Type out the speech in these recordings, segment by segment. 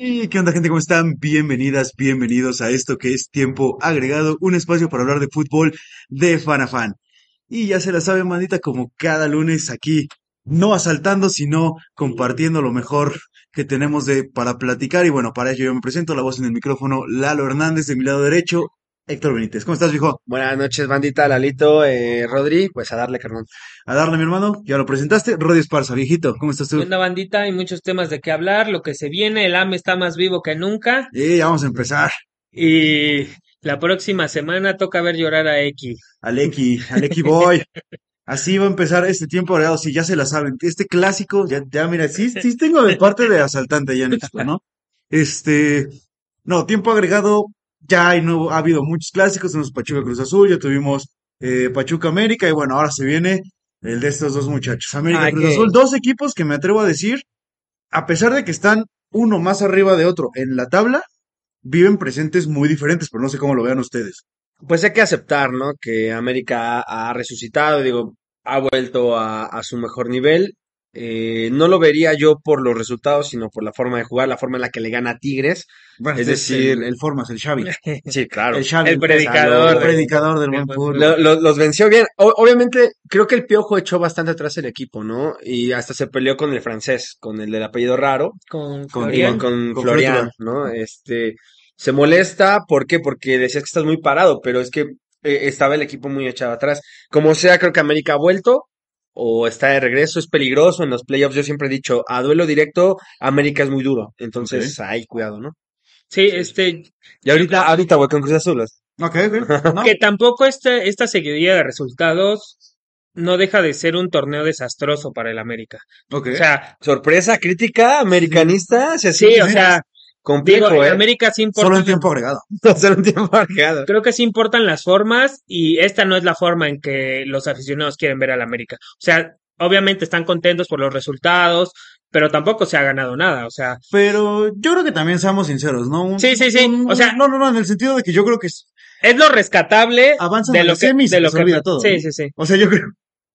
¿Y qué onda gente? ¿Cómo están? Bienvenidas, bienvenidos a esto que es Tiempo Agregado, un espacio para hablar de fútbol de fan a fan. Y ya se la sabe, mandita, como cada lunes aquí, no asaltando, sino compartiendo lo mejor que tenemos de para platicar. Y bueno, para ello yo me presento, la voz en el micrófono, Lalo Hernández, de mi lado derecho, Héctor Benítez. ¿Cómo estás, viejo? Buenas noches, bandita, Lalito, eh, Rodri, pues a darle, carnal. A darle, mi hermano, ya lo presentaste, Rodi Esparza, viejito, ¿cómo estás tú? Una bandita, hay muchos temas de qué hablar, lo que se viene, el AME está más vivo que nunca Y ya vamos a empezar. y la próxima semana toca ver llorar a X. Aleki, Aleki Boy. Así va a empezar este tiempo agregado, si ya se la saben. Este clásico, ya, ya mira, sí, sí tengo de parte de asaltante ya en esto, ¿no? Este, no, tiempo agregado, ya hay nuevo, ha habido muchos clásicos, tenemos Pachuca Cruz Azul, ya tuvimos eh, Pachuca América, y bueno, ahora se viene el de estos dos muchachos. América Ah, Cruz que- Azul, dos equipos que me atrevo a decir, a pesar de que están uno más arriba de otro en la tabla, viven presentes muy diferentes, pero no sé cómo lo vean ustedes. Pues hay que aceptar, ¿no? Que América ha, ha resucitado, digo, ha vuelto a, a su mejor nivel. Eh, no lo vería yo por los resultados, sino por la forma de jugar, la forma en la que le gana a Tigres. Bueno, Es decir- el, el Formas, el Xavi. Sí, claro. El Xavi, El predicador El predicador del buen buen fútbol. Lo- lo- los venció bien. O- obviamente, creo que el Piojo echó bastante atrás el equipo, ¿no? Y hasta se peleó con el francés, con el del apellido raro. Con, Con Florian. con, con con Florian, Florian. ¿no? Este, se molesta, ¿por qué? Porque decías que estás muy parado, pero es que eh, estaba el equipo muy echado atrás. Como sea, creo que América ha vuelto o está de regreso, es peligroso en los playoffs. Yo siempre he dicho, a duelo directo, América es muy duro. Entonces, ahí, cuidado, ¿no? Sí, este, Y ahorita, ahorita voy con Cruz Azul. Ok, ok. No, que tampoco este, esta seguidilla de resultados no deja de ser un torneo desastroso para el América. ok. O sea, Sorpresa, crítica, americanista, o sea, sí, sí, o sea, complejo, digo, ¿eh? América sí importa. Solo en tiempo agregado. Hacer un tiempo marcado. Creo que sí importan las formas y esta no es la forma en que los aficionados quieren ver al América. O sea, obviamente están contentos por los resultados, pero tampoco se ha ganado nada. O sea, Pero yo creo que también seamos sinceros, ¿no? Un- Sí, sí, sí. un- O sea- no, no, no, en el sentido de que yo creo que es- es lo rescatable de lo que, semis de lo se que olvida todo. Sí, ¿no? sí, sí. O sea, yo creo.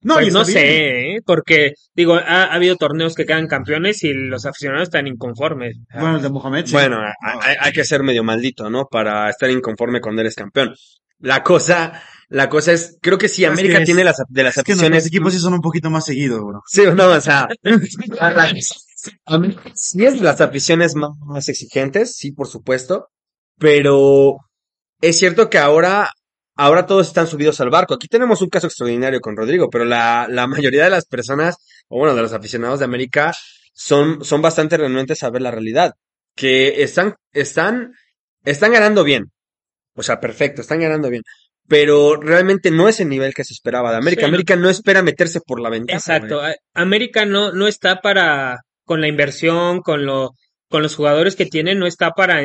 No, Pues y no bien. sé, ¿eh? porque digo, ha, ha habido torneos que quedan campeones y los aficionados están inconformes. Bueno, el de Mohamed. sí. Bueno, hay, hay que ser medio maldito, ¿no? Para estar inconforme cuando eres campeón. La cosa, la cosa es, creo que si Es América que es- tiene las, de las es que aficiones. nuestros equipos sí son un poquito más seguidos, bro. Sí, no, o sea, sí es de las aficiones más, más exigentes, sí, por supuesto, pero es cierto que ahora, ahora todos están subidos al barco. Aquí tenemos un caso extraordinario con Rodrigo, pero la, la mayoría de las personas, o bueno, de los aficionados de América, son, son bastante renuentes a ver la realidad, que están, están, están ganando bien. O sea, perfecto, están ganando bien. Pero realmente no es el nivel que se esperaba de América. Sí. América no espera meterse por la ventana. Exacto. güey. América no, no está para, con la inversión, con lo, con los jugadores que tiene, no está para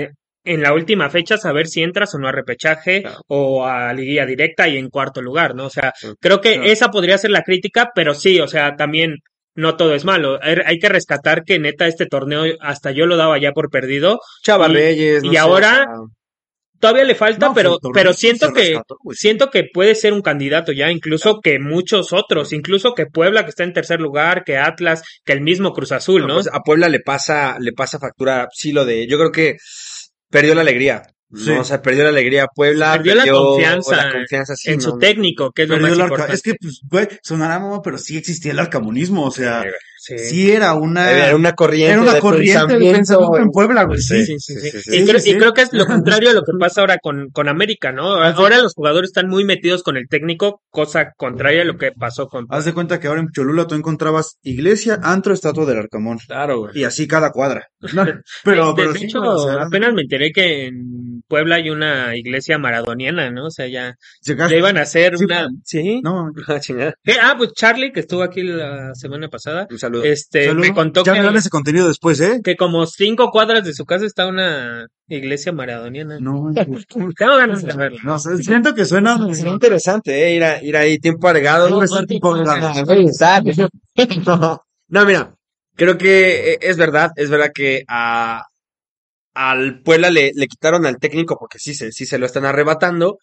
en la última fecha saber si entras o no a repechaje Claro. o a liguilla directa y en cuarto lugar, ¿no? O sea, Sí. creo que Claro. esa podría ser la crítica, pero sí, o sea, también no todo es malo. Hay, hay que rescatar que neta este torneo hasta yo lo daba ya por perdido. Chava Y- Reyes, no y sé, ahora- o sea, Todavía le falta, No, pero, pero siento que, rescató, siento que puede ser un candidato ya, incluso que muchos otros, incluso que Puebla que está en tercer lugar, que Atlas, que el mismo Cruz Azul, ¿no? pues a Puebla le pasa, le pasa factura, sí, lo de, yo creo que perdió la alegría. Sí. ¿no? O sea, perdió la alegría Puebla, Perdió la confianza la confianza, sí, en su ¿no? técnico, que es lo más importante. Es que, pues, güey, sonará mamá, pero sí existía el arcamonismo, o sea, Sí. sí era una, Era una corriente. era una de corriente de pensamiento, en Puebla, güey, Sí, sí. Sí, sí, sí, sí. sí, Y, sí, creo, sí, y creo que es lo contrario a lo que pasa ahora con, con América, ¿no? Ahora los jugadores están muy metidos con el técnico, cosa contraria a lo que pasó con... Haz de cuenta que ahora en Cholula tú encontrabas iglesia, antro, estatua del Arcamón. Claro, güey. Y así cada cuadra. pero, de, pero de sí, hecho, o sea, apenas me enteré que en en Puebla hay una iglesia maradoniana, ¿no? O sea, ya, Llegaste- ya iban a hacer Sí, una, ¿sí? No, Ah, chingada. ¿Qué? Ah, pues Charlie, que estuvo aquí la semana pasada, Un saludo. este, saludo. me contó ya que, verán ese contenido después, ¿eh? que como cinco cuadras de su casa está una iglesia maradoniana. No, Tengo ganas de verla. no sé, siento que suena... Es interesante, ¿eh? Ir, a, ir ahí tiempo agregado. Tipo la- No, mira, creo que eh, es verdad, es verdad que a, al Puebla le, le quitaron al técnico porque sí se, sí se lo están arrebatando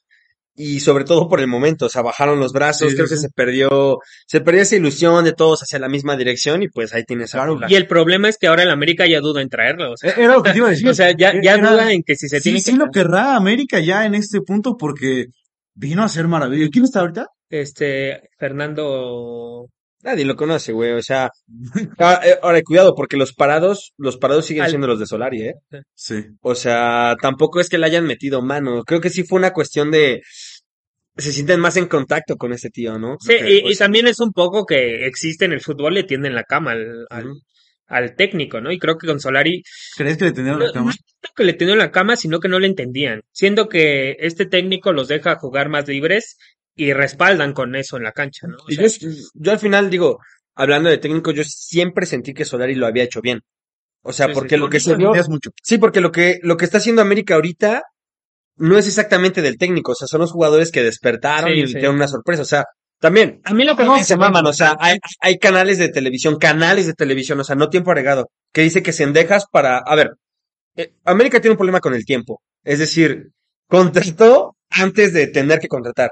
y sobre todo por el momento, o sea, bajaron los brazos, Sí, creo sí, que se perdió, se perdió esa ilusión de todos hacia la misma dirección y pues ahí tienes a Claro. Y el problema es que ahora el América ya duda en traerlo, o sea, Era lo que te iba a decir. o sea, ya, ya Era- duda en que si se sí, tiene sí que lo querrá América ya en este punto porque vino a ser maravilloso. ¿Quién está ahorita? este Fernando Nadie lo conoce, güey, o sea, ah, eh, ahora cuidado porque los parados, los parados siguen Al- siendo los de Solari, ¿eh? Sí. O sea, tampoco es que le hayan metido mano. Creo que sí fue una cuestión de. Se sienten más en contacto con este tío, ¿no? Sí, y, y pues, también es un poco que existe en el fútbol, le tienden la cama al, al, al técnico, ¿no? Y creo que con Solari, ¿Crees que le tendrían no, la cama? no siento que le tendieron la cama, sino que no le entendían. Siendo que este técnico los deja jugar más libres y respaldan con eso en la cancha, ¿no? O sea, yo, yo al final digo, hablando de técnico, yo siempre sentí que Solari lo había hecho bien. O sea, Sí, porque sí. lo que se vio. mucho. Sí, porque lo que, lo que está haciendo América ahorita no es exactamente del técnico. O sea, son los jugadores que despertaron Sí, y sí. dieron una sorpresa. O sea, también. a mí lo que No, se maman, o sea, hay, hay canales de televisión, canales de televisión, o sea, no tiempo agregado, que dice que Sendejas para, a ver, eh, América tiene un problema con el tiempo, es decir, contrató antes de tener que contratar,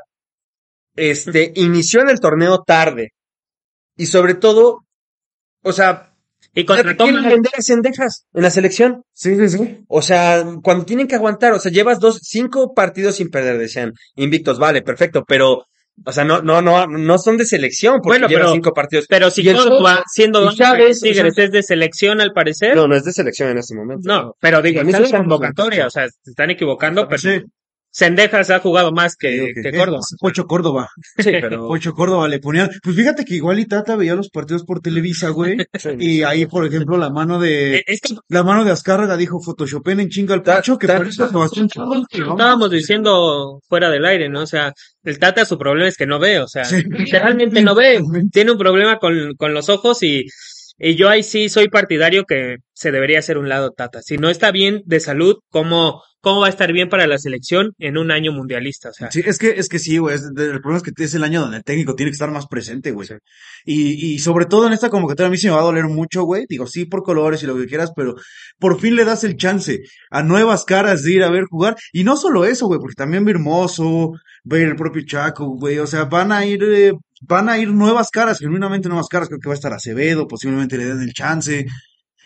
este, inició en el torneo tarde, y sobre todo, o sea, y quieren mal. vender a Sendejas en la selección, Sí, sí, sí. o sea, cuando tienen que aguantar, o sea, llevas dos, cinco partidos sin perder, decían, invictos, vale, perfecto, pero, o sea, no, no, no, no son de selección, porque Bueno, llevas pero- cinco partidos. Pero si Córdoba, siendo Chávez, o Tigres, sea- es de selección al parecer, No, no es de selección en este momento. no, pero digo, está en la convocatoria, o sea, se están equivocando, pero Sí. Sendejas ha jugado más que, Digo que que- Córdoba. eh, Pocho Córdoba. Sí, pero. Pocho Córdoba le ponían. Pues fíjate que igual y Tata veía los partidos por Televisa, güey. y ahí, por ejemplo, la mano de. Eh, Es que La mano de Azcárraga dijo Photoshopen en chinga al Pocho que parece Sebastián estábamos diciendo fuera del aire, ¿no? O sea, el Tata su problema es que no ve, o sea, Sí. literalmente no ve, tiene un problema con, con los ojos y, y yo ahí sí soy partidario que se debería hacer un lado Tata. Si no está bien de salud, ¿cómo, cómo va a estar bien para la selección en un año mundialista? O sea, Sí, es que, es que sí, güey. El problema es que es el año donde el técnico tiene que estar más presente, güey. Y, y sobre todo en esta convocatoria a mí sí me va a doler mucho, güey. Digo, sí, por colores y lo que quieras, pero por fin le das el chance a nuevas caras de ir a ver jugar. Y no solo eso, güey, porque también ver Hermoso, ver el propio Chaco, güey. O sea, van a ir, eh, van a ir nuevas caras, genuinamente nuevas caras. Creo que va a estar Acevedo, posiblemente le den el chance.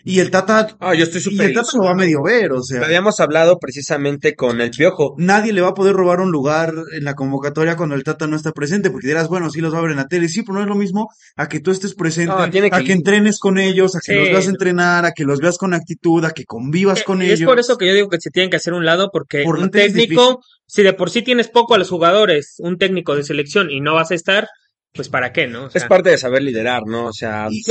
Y el Tata, Ah, yo estoy y súper. el Tata lo va a medio ver, o sea. Habíamos hablado precisamente con el Piojo. Nadie le va a poder robar un lugar en la convocatoria cuando el Tata no está presente, porque dirás, bueno, sí los va a ver en la tele, sí, pero no es lo mismo a que tú estés presente, No, tiene a que- que entrenes con ellos, a que Sí. los veas entrenar, a que los veas con actitud, a que convivas con y ellos. es por eso que yo digo que se tienen que hacer un lado porque Por un técnico, si de por sí tienes poco a los jugadores, un técnico de selección y no vas a estar, pues para qué, ¿no? O Es parte de saber liderar, ¿no? O sea, Y-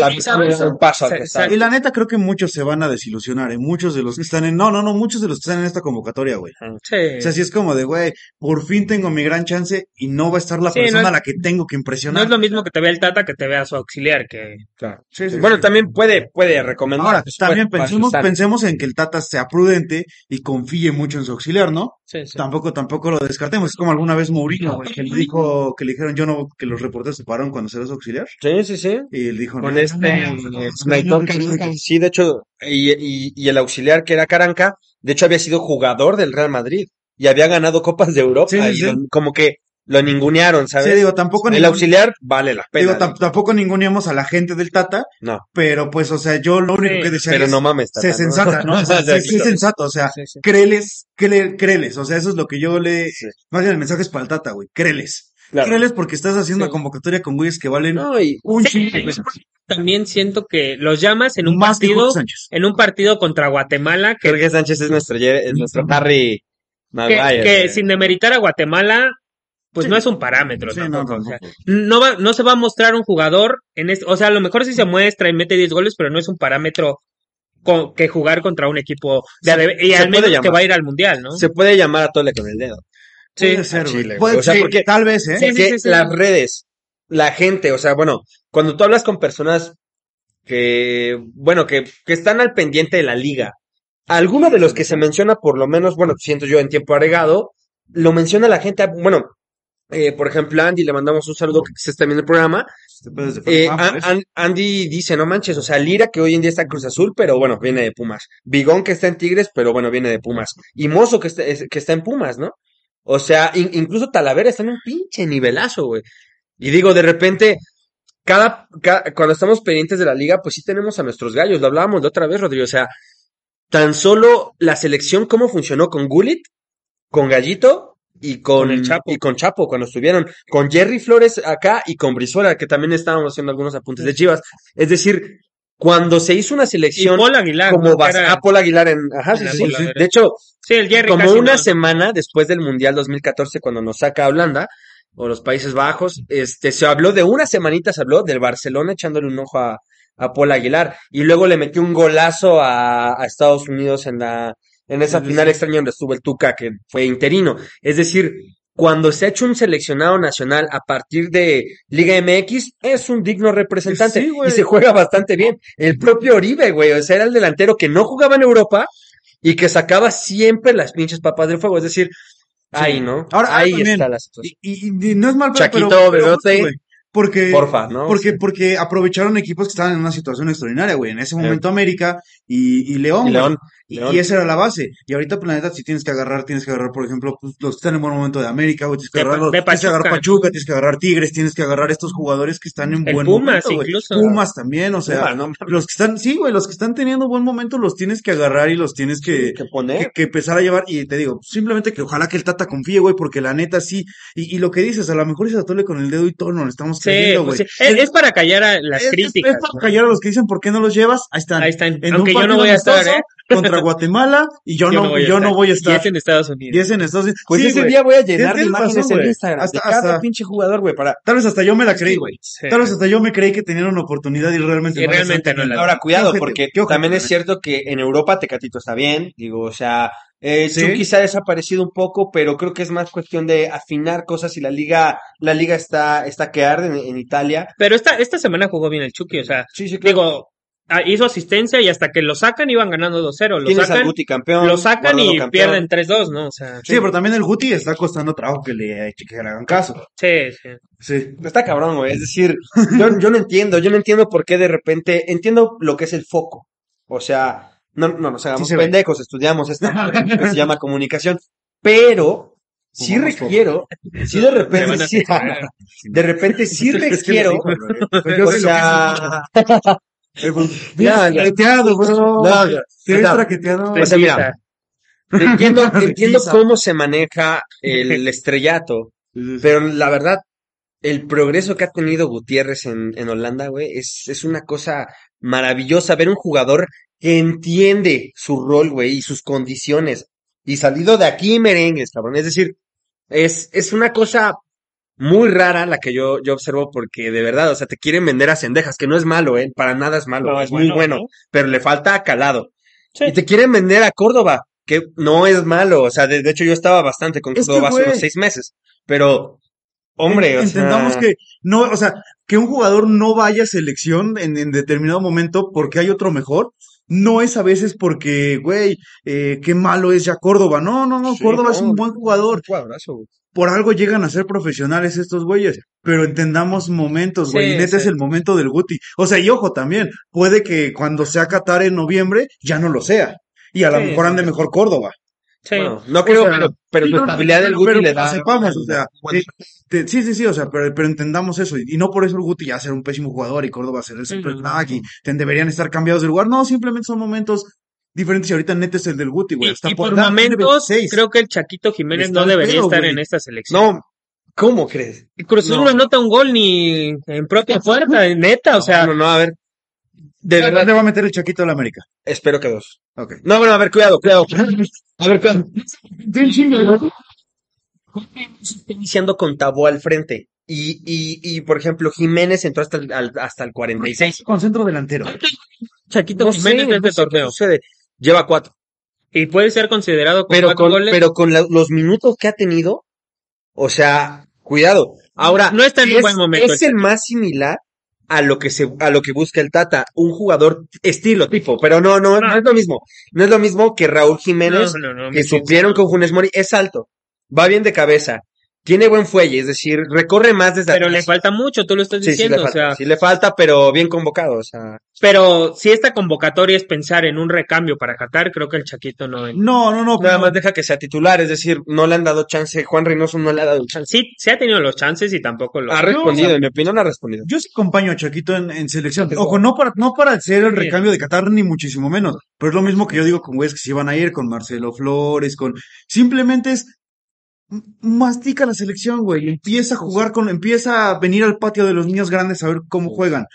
paso al costado. Y la neta creo que muchos se van a desilusionar, ¿eh? muchos de los que están en, no, no, no, muchos de los que están en esta convocatoria, güey. sí. O sea, si es como de, güey, por fin tengo mi gran chance y no va a estar la Sí, no persona es- a la que tengo que no impresionar. es lo mismo que te vea el Tata que te vea su auxiliar, que Claro. Sí, sí, Bueno, sí. también puede, puede recomendar. Ahora, pues, también puede- pensemos, pensemos en que el Tata sea prudente y confíe mucho en su auxiliar, ¿no? sí, sí. Tampoco, tampoco lo descartemos. Es como alguna vez Mourinho, güey, que le dijo, que le dijeron yo no, que los reporteros se pararon cuando se los auxiliar. Sí, sí, sí. Y él dijo, Con no, este no, no, no, no, no. Sí, de hecho, y, y, y el auxiliar que era Caranca, de hecho había sido jugador del Real Madrid y había ganado Copas de Europa Sí, sí, y sí. lo- como que lo ningunearon, ¿sabes? Sí, digo, tampoco el auxiliar vale la pena. digo, tam- tampoco ninguneamos a la gente del Tata, no, pero pues, o sea, yo lo único Sí, que decía pero es, no mames. sé Tata, sensata, ¿no? O sea, sé, sé sensato, o sea, Sí, sí. créeles, cré- créeles, o sea, eso es lo que yo le, Sí. más bien el mensaje es para el Tata, güey, créeles. Claro. Créeles porque estás haciendo Sí. una convocatoria con güeyes que valen No, y un Sí, chingo. También siento que los llamas en un más partido, en un partido contra Guatemala, que, Jorge Sánchez es nuestro, es nuestro Harry que, Maguire. que sin demeritar a Guatemala, pues Sí. no es un parámetro Sí, no, tampoco, o sea, tampoco. no va, no se va a mostrar un jugador en este, o sea, a lo mejor sí se muestra y mete 10 goles, pero no es un parámetro co- que jugar contra un equipo de, Se- y al menos puede que llamar. va a ir al mundial, ¿no? Se puede llamar a Tole con el dedo. Sí. Puede ser. Chile, Puede güey. O sea, ser, porque- tal vez, ¿eh? Sí, Porque sí, sí. las redes, la gente, o sea, bueno, cuando tú hablas con personas que, bueno, que, que están al pendiente de la liga, alguno de los que se menciona, por lo menos, bueno, siento yo en tiempo agregado, lo menciona la gente, bueno, eh, por ejemplo, Andy, le mandamos un saludo que se está viendo el programa. Este Eh, An- Andy dice, no manches, o sea, Lira que hoy en día está en Cruz Azul, pero bueno, viene de Pumas. Bigón que está en Tigres, pero bueno, viene de Pumas. Y Mozo que está, es- que está en Pumas, ¿no? O sea, in- incluso Talavera está en un pinche nivelazo, güey. Y digo, de repente, cada, ca- cuando estamos pendientes de la liga, pues sí tenemos a nuestros gallos. Lo hablábamos de otra vez, Rodrigo. O sea, tan solo la selección, cómo funcionó con Gullit, con Gallito y con, Con el Chapo. y con Chapo cuando estuvieron, con Jerry Flores acá y con Brizuela, que también estábamos haciendo algunos apuntes de Chivas. Es decir, cuando se hizo una selección Paul Aguilar, como ¿no? Era- ah, Paul Aguilar en, ajá, en sí, sí, sí. De hecho, Sí, el Jerry como una no. semana después del Mundial 2014, cuando nos saca a Holanda o los Países Bajos, este, se habló de una semanita, se habló del Barcelona echándole un ojo a, a Paul Aguilar y luego le metió un golazo a, a Estados Unidos en la, en esa final extraña donde estuvo el Tuca, que fue interino. Es decir, cuando se ha hecho un seleccionado nacional a partir de Liga MX, es un digno representante Sí, y se juega bastante bien. El propio Oribe, güey, o sea, era el delantero que no jugaba en Europa y que sacaba siempre las pinches papas del fuego. Es decir, ahí, ¿no? Ahora, ahí también, está la situación. Y, y- y no es mal Chaquito, pero, pero. Porque, Porfa, ¿no? porque, porque aprovecharon equipos que estaban en una situación extraordinaria, güey. En ese momento América y, y León, Y. León, Y, León. y esa era la base. Y ahorita, pues, la neta, si tienes que agarrar, tienes que agarrar, por ejemplo, pues, los que están en buen momento de América, güey. Tienes que agarrar, los- tienes que agarrar Pachuca. Tienes que agarrar Tigres, tienes que agarrar estos jugadores que están en El buen Pumas, momento, güey. incluso. Pumas también, o sea, Pumas, ¿no? los que están, sí, güey, los que están teniendo buen momento los tienes que agarrar y los tienes que, que que, poner. que empezar a llevar, y te digo, simplemente que ojalá que el Tata confíe, güey, porque la neta sí, y, y lo que dices, a lo mejor se atole con el dedo y todo no lo estamos Sí, pues sí. Es, es para callar a las Es- críticas. es para callar a los que dicen por qué no los llevas, ahí están. Ahí están. En Aunque un yo no partido voy a estar, amistoso ¿eh? Contra Guatemala, y yo, no, yo no voy a Y estar. es en Estados Y Unidos. es en Estados Unidos. Pues Sí, ese güey. día voy a llenar de imágenes en. Instagram Hasta- de cada hasta- pinche jugador, güey, para... Tal vez hasta yo me la creí, güey. Sí. Tal vez hasta yo me creí que tenían una oportunidad y realmente Y no realmente no la-. Ahora, cuidado, porque también es cierto que en Europa Tecatito está bien, digo, o sea, eh, Sí. Chucky se ha desaparecido un poco, pero creo que es más cuestión de afinar cosas y la liga, la liga está, está que arde en, en Italia. Pero esta, esta semana jugó bien el Chucky, o sea, Sí, sí, digo, ah, hizo asistencia y hasta que lo sacan iban ganando 2-0. Lo Tienes al sacan, Guti campeón. lo sacan y campeón. pierden 3-2, ¿no? O sea, Sí, pero también el Guti está costando trabajo que le, que le hagan caso. sí, sí. Sí. Está cabrón, güey. Es decir, yo, yo no entiendo, yo no entiendo por qué de repente, entiendo lo que es el foco. O sea, no, no Sí se ve. pendejos, estudiamos esta madre que se llama comunicación, pero sí requiero, sí de repente, sí, de repente sí requiero, o sea, ya. traqueteado, bro. no, Te o ves sea, traqueteado. O sea, mira, entiendo, entiendo cómo se maneja el estrellato, Pero la verdad, el progreso que ha tenido Gutiérrez en, en Holanda, güey, es, es una cosa maravillosa. Ver un jugador que entiende su rol, güey, y sus condiciones. Y salido de aquí merengues, cabrón. Es decir, es, es una cosa muy rara la que yo, yo observo porque de verdad, o sea, te quieren vender a cendejas, que no es malo, eh, para nada es malo, No, es es muy bueno, bueno, ¿no? pero le falta calado. Sí. Y te quieren vender a Córdoba, que no es malo, o sea, de, de hecho yo estaba bastante con Córdoba hace unos seis meses, pero, hombre, o Entendamos sea, que no, o sea, que un jugador no vaya a selección en, en determinado momento porque hay otro mejor, no es a veces porque, güey, eh, qué malo es ya Córdoba. No, no, no, Sí, Córdoba es un buen jugador. Por algo llegan a ser profesionales estos güeyes, pero entendamos momentos, güey, Sí, y neta sí. es el momento del Guti. O sea, y ojo también, puede que cuando sea Qatar en noviembre ya no lo sea. Y a lo mejor ande sí. mejor Córdoba. Sí. Bueno, no creo, sea, pero, pero no, estabilidad del Guti pero le da. sepamos, o sea, eh, te- sí, sí, sí, o sea, pero, pero entendamos eso. Y, y no por eso el Guti ya ser un pésimo jugador y Córdoba ser el crack y te- deberían estar cambiados de lugar. No, simplemente son momentos diferentes y ahorita neta es el del Guti, güey. Y, Hasta y por tiene momentos, 26. creo que el Chaquito Jiménez no debería pedo, estar güey. en esta selección. no, ¿cómo crees? Cruz Azul no. no anota un gol ni en propia puerta, neta, o sea, no, no, a ver. De ¿Dónde verdad, va a meter el Chaquito a la América? espero que dos. Ok. No, bueno, a ver, cuidado, cuidado. A ver, cuidado. Está iniciando con Tabó al frente. Y, y, y, por ejemplo, Jiménez entró hasta el, al- hasta el 46. Con centro delantero. Chaquito No Jiménez sé, de este torneo. sucede. Lleva cuatro. Y puede ser considerado con Pero con, goles. pero con la- los minutos que ha tenido, o sea, cuidado. Ahora, No está en un es, buen momento Es el el más similar a lo que se, a lo que busca el Tata, un jugador estilo tipo, pero no, no, no, No. es lo mismo. No es lo mismo que Raúl Jiménez, No, no, no, que me suplieron con Funes Mori, es alto, va bien de cabeza, tiene buen fuelle, es decir, recorre más desde Pero le falta mucho, tú lo estás Sí, sí diciendo, le falta, o sea, sí le falta, pero bien convocado, o sea. pero si esta convocatoria es pensar en un recambio para Qatar, creo que el Chaquito no. No, no, no. Nada no. más deja que sea titular, es decir, no le han dado chance, Juan Reynoso no le ha dado chance. Sí, se ha tenido los chances y tampoco lo Ha respondido, o sea, en mi opinión ha respondido. Yo sí acompaño a Chaquito en, en selección. Ojo, no para, no para ser el recambio de Qatar, ni muchísimo menos. Pero es lo mismo que yo digo con güeyes que se iban a ir, con Marcelo Flores, con. Simplemente es. Mastica la selección, güey. Empieza a jugar con. Empieza a venir al patio de los niños grandes a ver cómo juegan.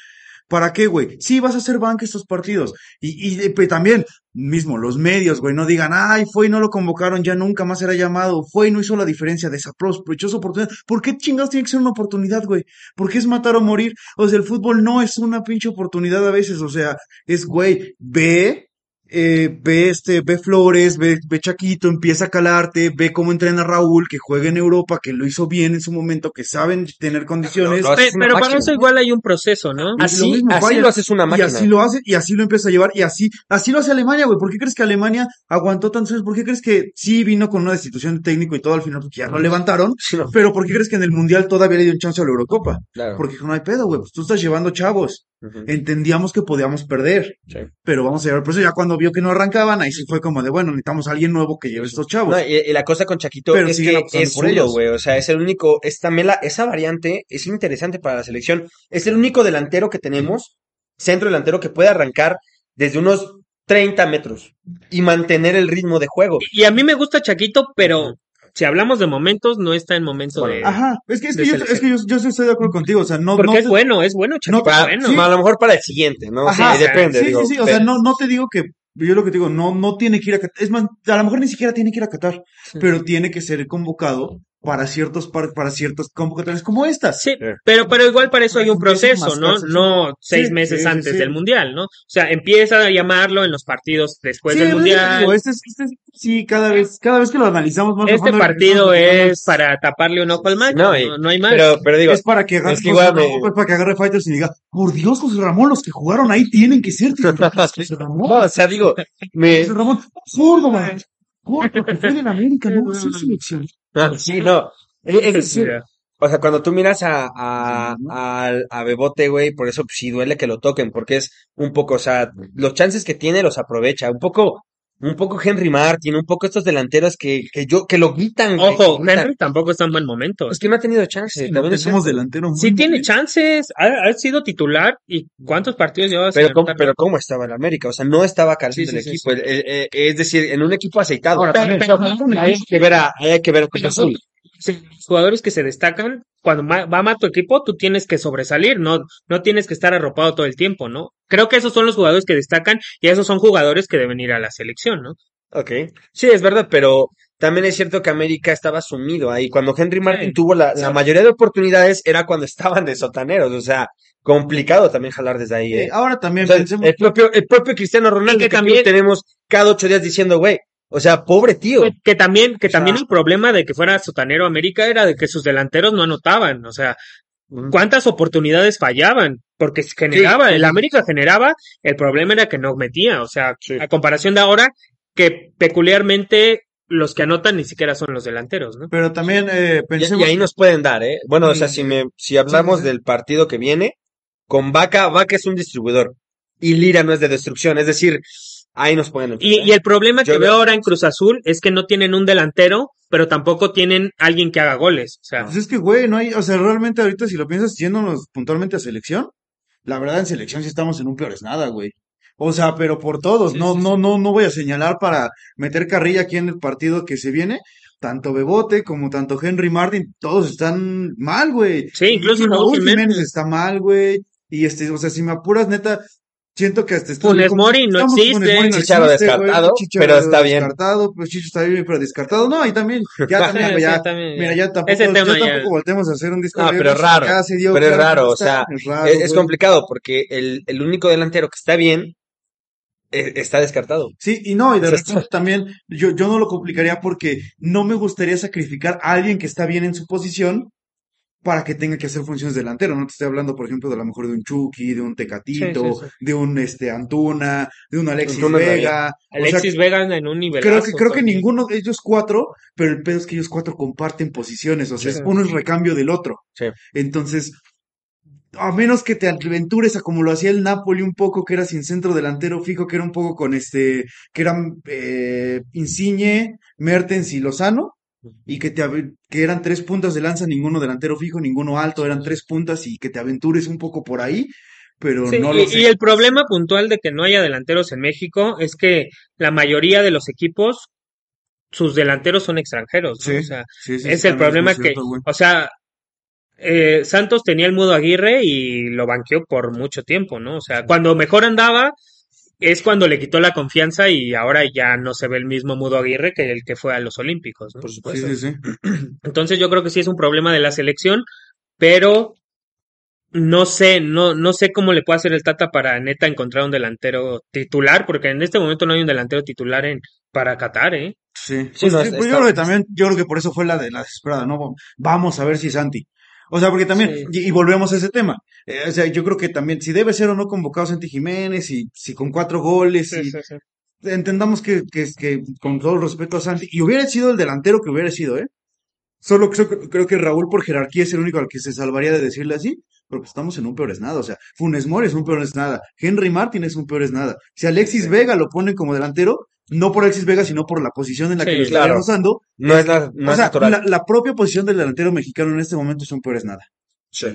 ¿Para qué, güey? Sí, vas a hacer banca estos partidos. Y, y eh, pues, también, mismo, los medios, güey, no digan, ay, fue y no lo convocaron, ya nunca más será llamado, fue y no hizo la diferencia, desaprovechó oportunidad. ¿Por qué chingados tiene que ser una oportunidad, güey? ¿Por qué es matar o morir? O sea, el fútbol no es una pinche oportunidad a veces, o sea, es, güey, ve, eh, ve este, ve Flores, ve, ve Chaquito, empieza a calarte, ve cómo entrena Raúl, que juega en Europa, que lo hizo bien en su momento, que saben tener condiciones. No, no, pero para eso igual hay un proceso, ¿no? Y Así, lo mismo, así lo haces una Y máquina. así lo hace, y así lo empieza a llevar, y así, así lo hace Alemania, güey. ¿Por qué crees que Alemania aguantó tantos años? ¿Por qué crees que sí vino con una destitución de técnico y todo al final, porque ya lo levantaron? Sí, no, Pero ¿por qué crees que en el Mundial todavía le dio un chance a la Eurocopa? claro. Porque no hay pedo, güey. Pues tú estás llevando chavos. Entendíamos que podíamos perder. Sí. Pero vamos a llevar, por eso ya cuando vio que no arrancaban, ahí sí fue como de, bueno, necesitamos a alguien nuevo que lleve estos chavos. No, y, y la cosa con Chaquito Pero es que es ellos. güey. O sea, es el único, esta mela, esa variante es interesante para la selección. Es el único delantero que tenemos, centro delantero, que puede arrancar desde unos 30 metros y mantener el ritmo de juego. Y a mí me gusta Chaquito, pero si hablamos de momentos, no está en momento de... Ajá. Es que, es que, yo, es que yo, yo estoy de acuerdo contigo. O sea, no, Porque no es bueno, es bueno, Chaquito, para- es bueno. sí. A lo mejor para el siguiente, ¿no? Ajá, sí, depende. Sí, digo, sí, sí, o sea, no, no te digo que, yo lo que te digo, no, no tiene que ir a Qatar, es más, a lo mejor ni siquiera tiene que ir a Qatar, pero tiene que ser convocado para ciertos, par- para ciertas convocatorias como estas. Sí, pero, pero igual para eso hay un proceso, ¿no? sí. No seis Sí, meses sí, sí, antes sí. del Mundial, ¿no? O sea, empieza a llamarlo en los partidos después Sí, del Mundial. digo, este, es- este es- sí, cada vez, cada vez que lo analizamos más Este partido es para taparle un ojo al macho, No, no, y- no hay más. Pero, pero digo, es para que agarre, es que igual me- es para que agarre Fighters y diga, por Dios, José Ramón, los que jugaron ahí tienen que ser titulares, José Ramón. no, o sea, digo, me, José Ramón, zurdo, man. Gordo, que fue del América, no ser selección. Sí, no. Es, decir, o sea, cuando tú miras a, a, al- a Bebote, güey, por eso pues, sí duele que lo toquen, porque es un poco, o sea, los chances que tiene los aprovecha, un poco, un poco Henry Martin, un poco estos delanteros que, que yo, que lo güey, Ojo. Henry tampoco está en buen momento. Es que no ha tenido chance, No también es tenemos cierto. delantero. muy Sí tiene bien. chances, ha, ha sido titular y ¿cuántos partidos lleva? sin Pero cómo, pero cómo estaba el América, o sea, no estaba Sí, el sí, sí, equipo, el- el- el- es decir, en un equipo aceitado. Ahora, Pero- también, pero hay que ver a, hay que ver a Cruz Azul. Sí, los jugadores que se destacan, cuando va mal tu equipo, tú tienes que sobresalir, no, no tienes que estar arropado todo el tiempo, ¿no? Creo que esos son los jugadores que destacan y esos son jugadores que deben ir a la selección, ¿no? Ok, sí, es verdad, pero también es cierto que América estaba sumido ahí. Cuando Henry Martin Sí. tuvo la, la mayoría de oportunidades era cuando estaban de sotaneros, o sea, complicado también jalar desde ahí. Eh, ahora también O sea, pensemos, el propio, el propio Cristiano Ronaldo que que, también- también tenemos cada ocho días diciendo, güey, o sea, pobre tío. Que, que también, que O sea- también el problema de que fuera sotanero América era de que sus delanteros no anotaban, o sea, cuántas oportunidades fallaban, porque generaba, sí, el. América generaba, el problema era que no metía, o sea, Sí. a comparación de ahora, que peculiarmente los que anotan ni siquiera son los delanteros, ¿no? pero también eh, Y, pensemos, y ahí nos pueden dar, ¿eh? Bueno, o sea, Mm. si me, si hablamos Sí, sí, sí. del partido que viene, con Vaca, Vaca es un distribuidor. Y Lira no es de destrucción, es decir, ahí nos pueden Y, enfrentar. y el problema Yo que veo- veo ahora en Cruz Azul es que no tienen un delantero, pero tampoco tienen alguien que haga goles. O sea, pues es que, güey, no hay, o sea, realmente ahorita si lo piensas, yéndonos puntualmente a selección, la verdad en selección sí estamos en un peores nada, güey. O sea, pero por todos, Sí, no, sí, no, no, no voy a señalar para meter carrilla aquí en el partido que se viene. Tanto Bebote como tanto Henry Martin, todos están mal, güey. Sí, incluso Raúl Jiménez. está mal, güey. Y este, o sea, si me apuras, neta, siento que hasta Funes como- Mori no existe. Chicharo descartado, Chicharo pero está bien. Descartado, pues Chicho está bien, pero descartado. No, y también, ya también, ya, sí, también, mira, ya. tampoco, Ese tema ya ya- tampoco voltemos a hacer un disco No, pero raro, dio pero es claro raro, o sea, es raro, Es, es güey. complicado porque el, el único delantero que está bien eh, está descartado. Sí, y no, y de O sea, repente también yo, yo no lo complicaría porque no me gustaría sacrificar a alguien que está bien en su posición para que tenga que hacer funciones delantero. No te estoy hablando, por ejemplo, de a lo mejor de un Chucky, de un Tecatito, Sí, sí, de un este Antuna, de un Alexis Antuna la Vega. O sea, Alexis Vega en un nivel. creo que, creo que ninguno de ellos cuatro, pero el pedo es que ellos cuatro comparten posiciones, o sea, uno es recambio del otro. Sí. Entonces, a menos que te aventures a como lo hacía el Napoli un poco, que era sin centro delantero fijo, que era un poco con este, que eran eh, Insigne, Mertens y Lozano, y que te que eran tres puntas de lanza, ninguno delantero fijo, ninguno alto, eran tres puntas y que te aventures un poco por ahí, pero Sí, no y, lo sé. y el problema puntual de que no haya delanteros en México es que la mayoría de los equipos, sus delanteros son extranjeros, ¿no? Sí, O sea, sí, es el problema que, cierto, o sea, eh, Santos tenía el mudo Aguirre y lo banqueó por mucho tiempo, ¿no? O sea, cuando mejor andaba es cuando le quitó la confianza y ahora ya no se ve el mismo mudo Aguirre que el que fue a los Olímpicos, ¿no? Por supuesto. sí, sí. Entonces yo creo que sí es un problema de la selección, pero no sé, no, no sé cómo le puede hacer el Tata para neta encontrar un delantero titular, porque en este momento no hay un delantero titular en para Qatar, ¿eh? Sí, Sí, Pues, no, sí, está- pues yo creo que también, yo creo que por eso fue la de la desesperada, ¿no? Vamos a ver si Santi. O sea, porque también, Sí. y, y volvemos a ese tema. Eh, o sea, yo creo que también, si debe ser o no convocado Santi Jiménez, y si con cuatro goles, y entendamos que, que, que con todo el respeto a Santi, y hubiera sido el delantero que hubiera sido, ¿eh? Solo creo, que- creo que Raúl por jerarquía es el único al que se salvaría de decirle así, pero pues estamos en un peor es nada, o sea, Funes Mori es un peor es nada, Henry Martin es un peor es nada. Si Alexis Vega lo ponen como delantero, no por Alexis Vega, sino por la posición en la que Sí, lo claro. usando, No es, la, no o es sea, natural. la, la propia posición del delantero mexicano en este momento es un peor es nada.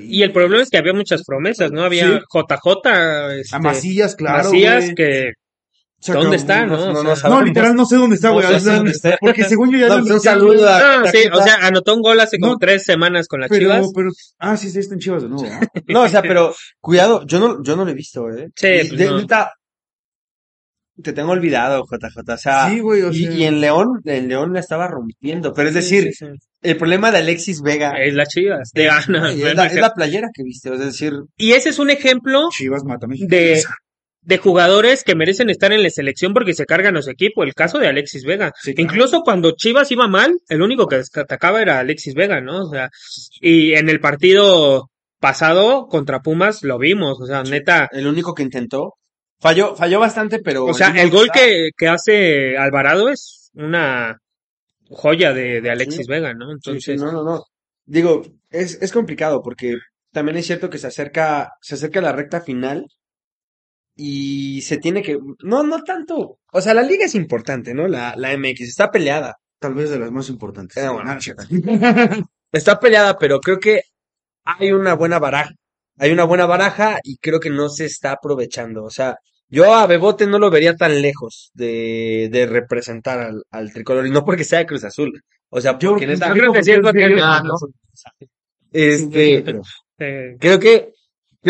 Y el problema es que había muchas promesas, ¿no? Había Sí. JJ, este, A Macías, claro. Macías, güey. que ¿dónde está, no? no, O no sea, No, sabemos. literal, no sé dónde está, No güey. sé dónde está. Porque según yo ya No, lo pues un saludo a- Ah, sí, o sea, anotó un gol hace como No. tres semanas con las Pero, Chivas. pero, ah, sí, sí, está en Chivas de nuevo. ¿ah? No, o sea, pero cuidado, yo no, yo no lo he visto, ¿eh? Sí, Y pues de- no. neta, te tengo olvidado, JJ. O sea, Sí, güey, o y, sea. y en León, en León la estaba rompiendo. Pero es decir, sí, sí. el problema de Alexis Vega Es las Chivas. de Ana, es, la, es la playera que viste. Es decir, Y ese es un ejemplo Chivas mata a México. de, de jugadores que merecen estar en la selección porque se cargan a su equipo. El caso de Alexis Vega. Sí, claro. Incluso cuando Chivas iba mal, el único que atacaba era Alexis Vega, ¿no? O sea, y en el partido pasado contra Pumas lo vimos. O sea, neta. el único que intentó. Falló, falló bastante, pero. O sea, el gol que, que hace Alvarado es una joya de, de Alexis Sí. Vega, ¿no? Entonces, sí, no, no, no. Digo, es, es complicado porque también es cierto que se acerca, se acerca la recta final y se tiene que, no, no tanto, o sea, la liga es importante, ¿no? La, la MX está peleada, Tal vez de las más importantes. Eh, bueno, Ah, está peleada, pero creo que hay una buena baraja, hay una buena baraja y creo que no se está aprovechando, o sea, yo a Bebote no lo vería tan lejos de, de representar al, al tricolor y no porque sea de Cruz Azul, o sea, Yo creo que sí es Ah. Este, Creo que,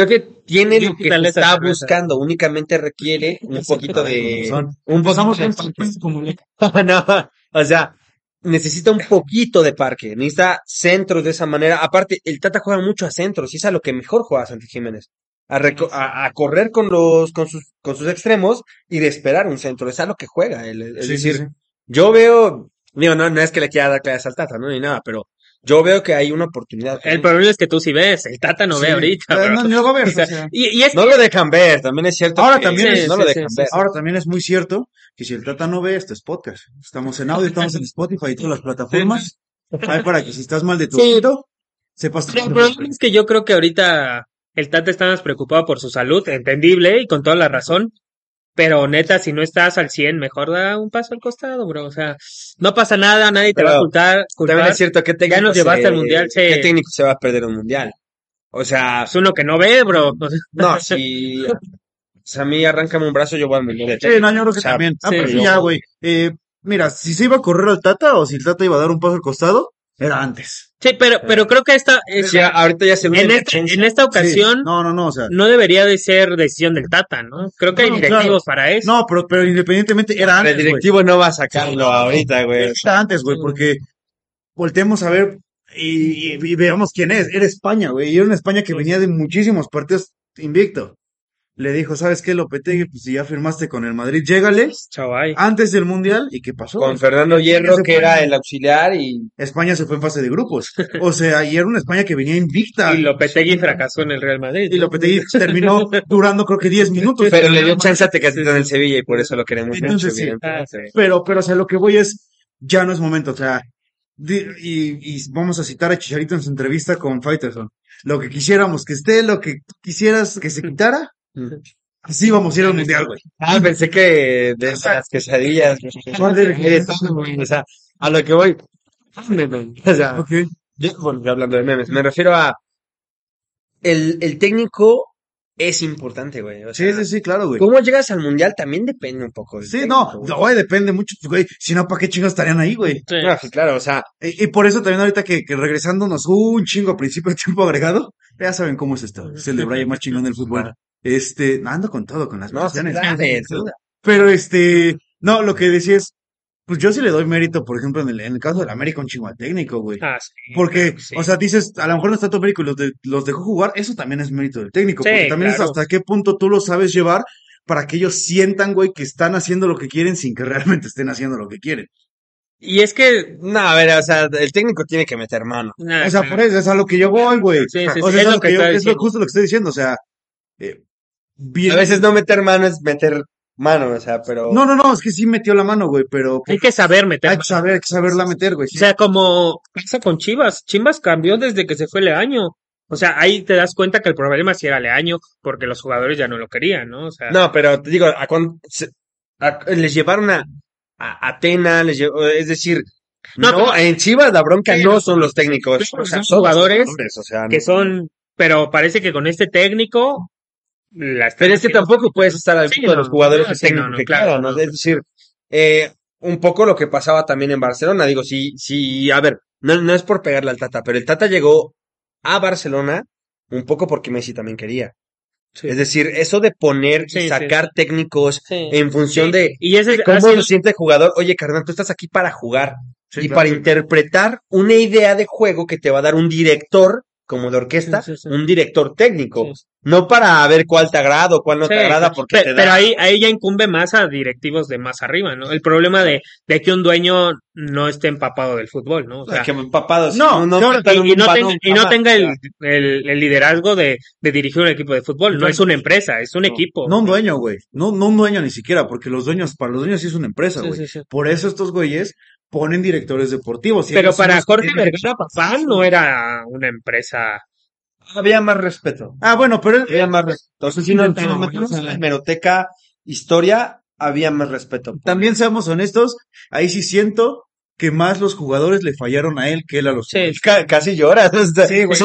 creo que tiene lo que se está cerveza. buscando, únicamente requiere un poquito de, un poquito de, no, o sea, necesita un poquito de parque, necesita centros de esa manera. Aparte, el Tata juega mucho a centros y es a lo que mejor juega Santi Jiménez. A, reco- a, a correr con los, con sus, con sus extremos y de esperar un centro. Es a lo que juega él. Es Sí, sí, decir, sí. yo veo, digo, no, no es que le quiera dar clases al Tata, no, ni nada, pero yo veo que hay una oportunidad. el problema es que tú sí ves, el Tata no ve ahorita. No, lo va a ver. o sea, o sea. y, y es No que- lo dejan ver, también es cierto. Ahora que también es- no sí, lo sí, dejan sí, ver. Ahora también es muy cierto que si el Tata no ve, esto es podcast. Estamos en audio, estamos en Spotify y todas las plataformas. Hay para que si estás mal de tu Sí. ojito, sepas el problema es que yo creo que ahorita el Tata está más preocupado por su salud, entendible y con toda la razón. Pero neta, si no estás al 100, mejor da un paso al costado, bro. O sea, no pasa nada, nadie te va a Pero culpar. También es cierto que técnico nos llevaste se- al mundial, sí. ¿Qué técnico se va a perder un mundial? O sea, Es uno que no ve, bro. O sea, no, si, si a mí arráncame un brazo, yo voy al mundial. de Sí, no, yo creo que O sea, también. Ah, sí, pero yo- ya, güey. Eh, mira, si se iba a correr al Tata o si el Tata iba a dar un paso al costado, era antes. Sí, pero, pero creo que esta, es- Ya, ahorita ya se ve en, esta, en esta ocasión Sí. No, no, no, o sea. no debería de ser decisión del Tata, ¿no? Creo que hay No, directivos para eso. No, pero, pero independientemente era antes. El güey. directivo no va a sacarlo ahorita, güey. Era antes, güey, porque volteemos a ver y, y- y veamos quién es. Era España, güey. Y era una España que venía de muchísimos partidos invicto. Le dijo, ¿sabes qué, Lopetegui? Pues si ya firmaste con el Madrid, llégale Chavay. antes del Mundial. ¿Y qué pasó? Con Fernando Hierro, que era el auxiliar, y España se fue en fase de grupos. O sea, y era una España que venía invicta. Y Lopetegui fracasó en el Real Madrid. Y Lopetegui terminó durando creo que 10 minutos. pero le dio chance a Tecatito en el Sevilla y por eso lo queremos Entonces, mucho, sí. Ah, sí. Pero, pero, o sea, lo que voy es, ya no es momento, o sea, di- y, y vamos a citar a Chicharito en su entrevista con Faitelson. Lo que quisiéramos que esté, lo que quisieras que se quitara, así vamos a ir al mundial, güey. Ah, pensé que de las quesadillas. Madre. O sea, a lo que voy. O sea, Ok. yo, bueno, yo hablando de memes, me refiero a el, el técnico es importante, güey. O Sí, sea, sí, sí, claro, güey. cómo llegas al mundial también depende un poco. Sí, técnico, no, güey. no, güey, depende mucho, güey. Si no, ¿para qué chingos estarían ahí, güey? Sí. No, sí, claro, o sea, Y, y por eso también ahorita que, que regresándonos un chingo a principio de tiempo agregado, ya saben cómo es esto. Es el de Brian más chingón del fútbol. Este, ando con todo, con las no, versiones. Pero este, no, lo que decía es, pues yo sí le doy mérito, por ejemplo, en el, en el caso del América, un chingo técnico, güey. Ah, sí, Porque, claro, sí. o sea, dices, a lo mejor no está tu América y los, de- los dejó jugar, eso también es mérito del técnico. Sí, porque también es hasta qué punto tú lo sabes llevar para que ellos sientan, güey, que están haciendo lo que quieren sin que realmente estén haciendo lo que quieren. Y es que, No, a ver, o sea, el técnico tiene que meter mano. nah, O sea, por eso es a lo que yo voy, güey. Sí, sí, O sí, sea, es es, lo que que yo- es lo- justo lo que estoy diciendo, o sea, eh, bien. A veces no meter mano es meter mano, o sea, pero... No, no, no, es que sí metió la mano, güey, pero hay que saber meter. hay que saber, hay que saberla meter, güey. O sea, como pasa con Chivas. Chivas cambió desde que se fue Leaño. O sea, ahí te das cuenta que el problema sí era Leaño, porque los jugadores ya no lo querían, ¿no? O sea, No, pero te digo, a cuán- se- a- les llevaron a, a Atena, les llevó- es decir, No, no, pero- en Chivas la bronca no son los técnicos, Pero o sea, son los jugadores o sea, que son, pero parece que con este técnico, las Pero es que tampoco puedes estar al Sí, gusto de los jugadores no, sí, que claro, quieran, ¿no? no. Es decir, eh, un poco lo que pasaba también en Barcelona, digo, si, si, a ver, no, no es por pegarle al Tata, pero el Tata llegó a Barcelona un poco porque Messi también quería. Sí. Es decir, eso de poner Sí, y sí. sacar técnicos Sí. en función Sí. de y ese de ha cómo lo siente el jugador. Oye, carnal, tú estás aquí para jugar Sí, y claro. para interpretar una idea de juego que te va a dar un director, como de orquesta, Sí, sí, sí. un director técnico. No para ver cuál te agrada o cuál no te agrada porque te pero ahí, ahí ya incumbe más a directivos de más arriba, ¿no? El problema de, de que un dueño no esté empapado del fútbol, ¿no? O sea, que empapados. No, no, metan y, no tenga, y no tenga el, el, el liderazgo de, de dirigir un equipo de fútbol. No es una empresa, es un equipo. No un dueño, güey. No, no un dueño ni siquiera, porque los dueños, para los dueños sí es una empresa, güey. Por eso estos güeyes ponen directores deportivos. y Pero para Jorge tienen- Vergara, papá, no era una empresa. Había más respeto. Ah, bueno, pero él, Había más respeto. O sea, si no, si No, nos no, metemos no. en la hemeroteca, historia, había más respeto. también seamos honestos, ahí sí siento que más los jugadores le fallaron a él que él a los Sí, Ca- casi lloras. Sí, güey.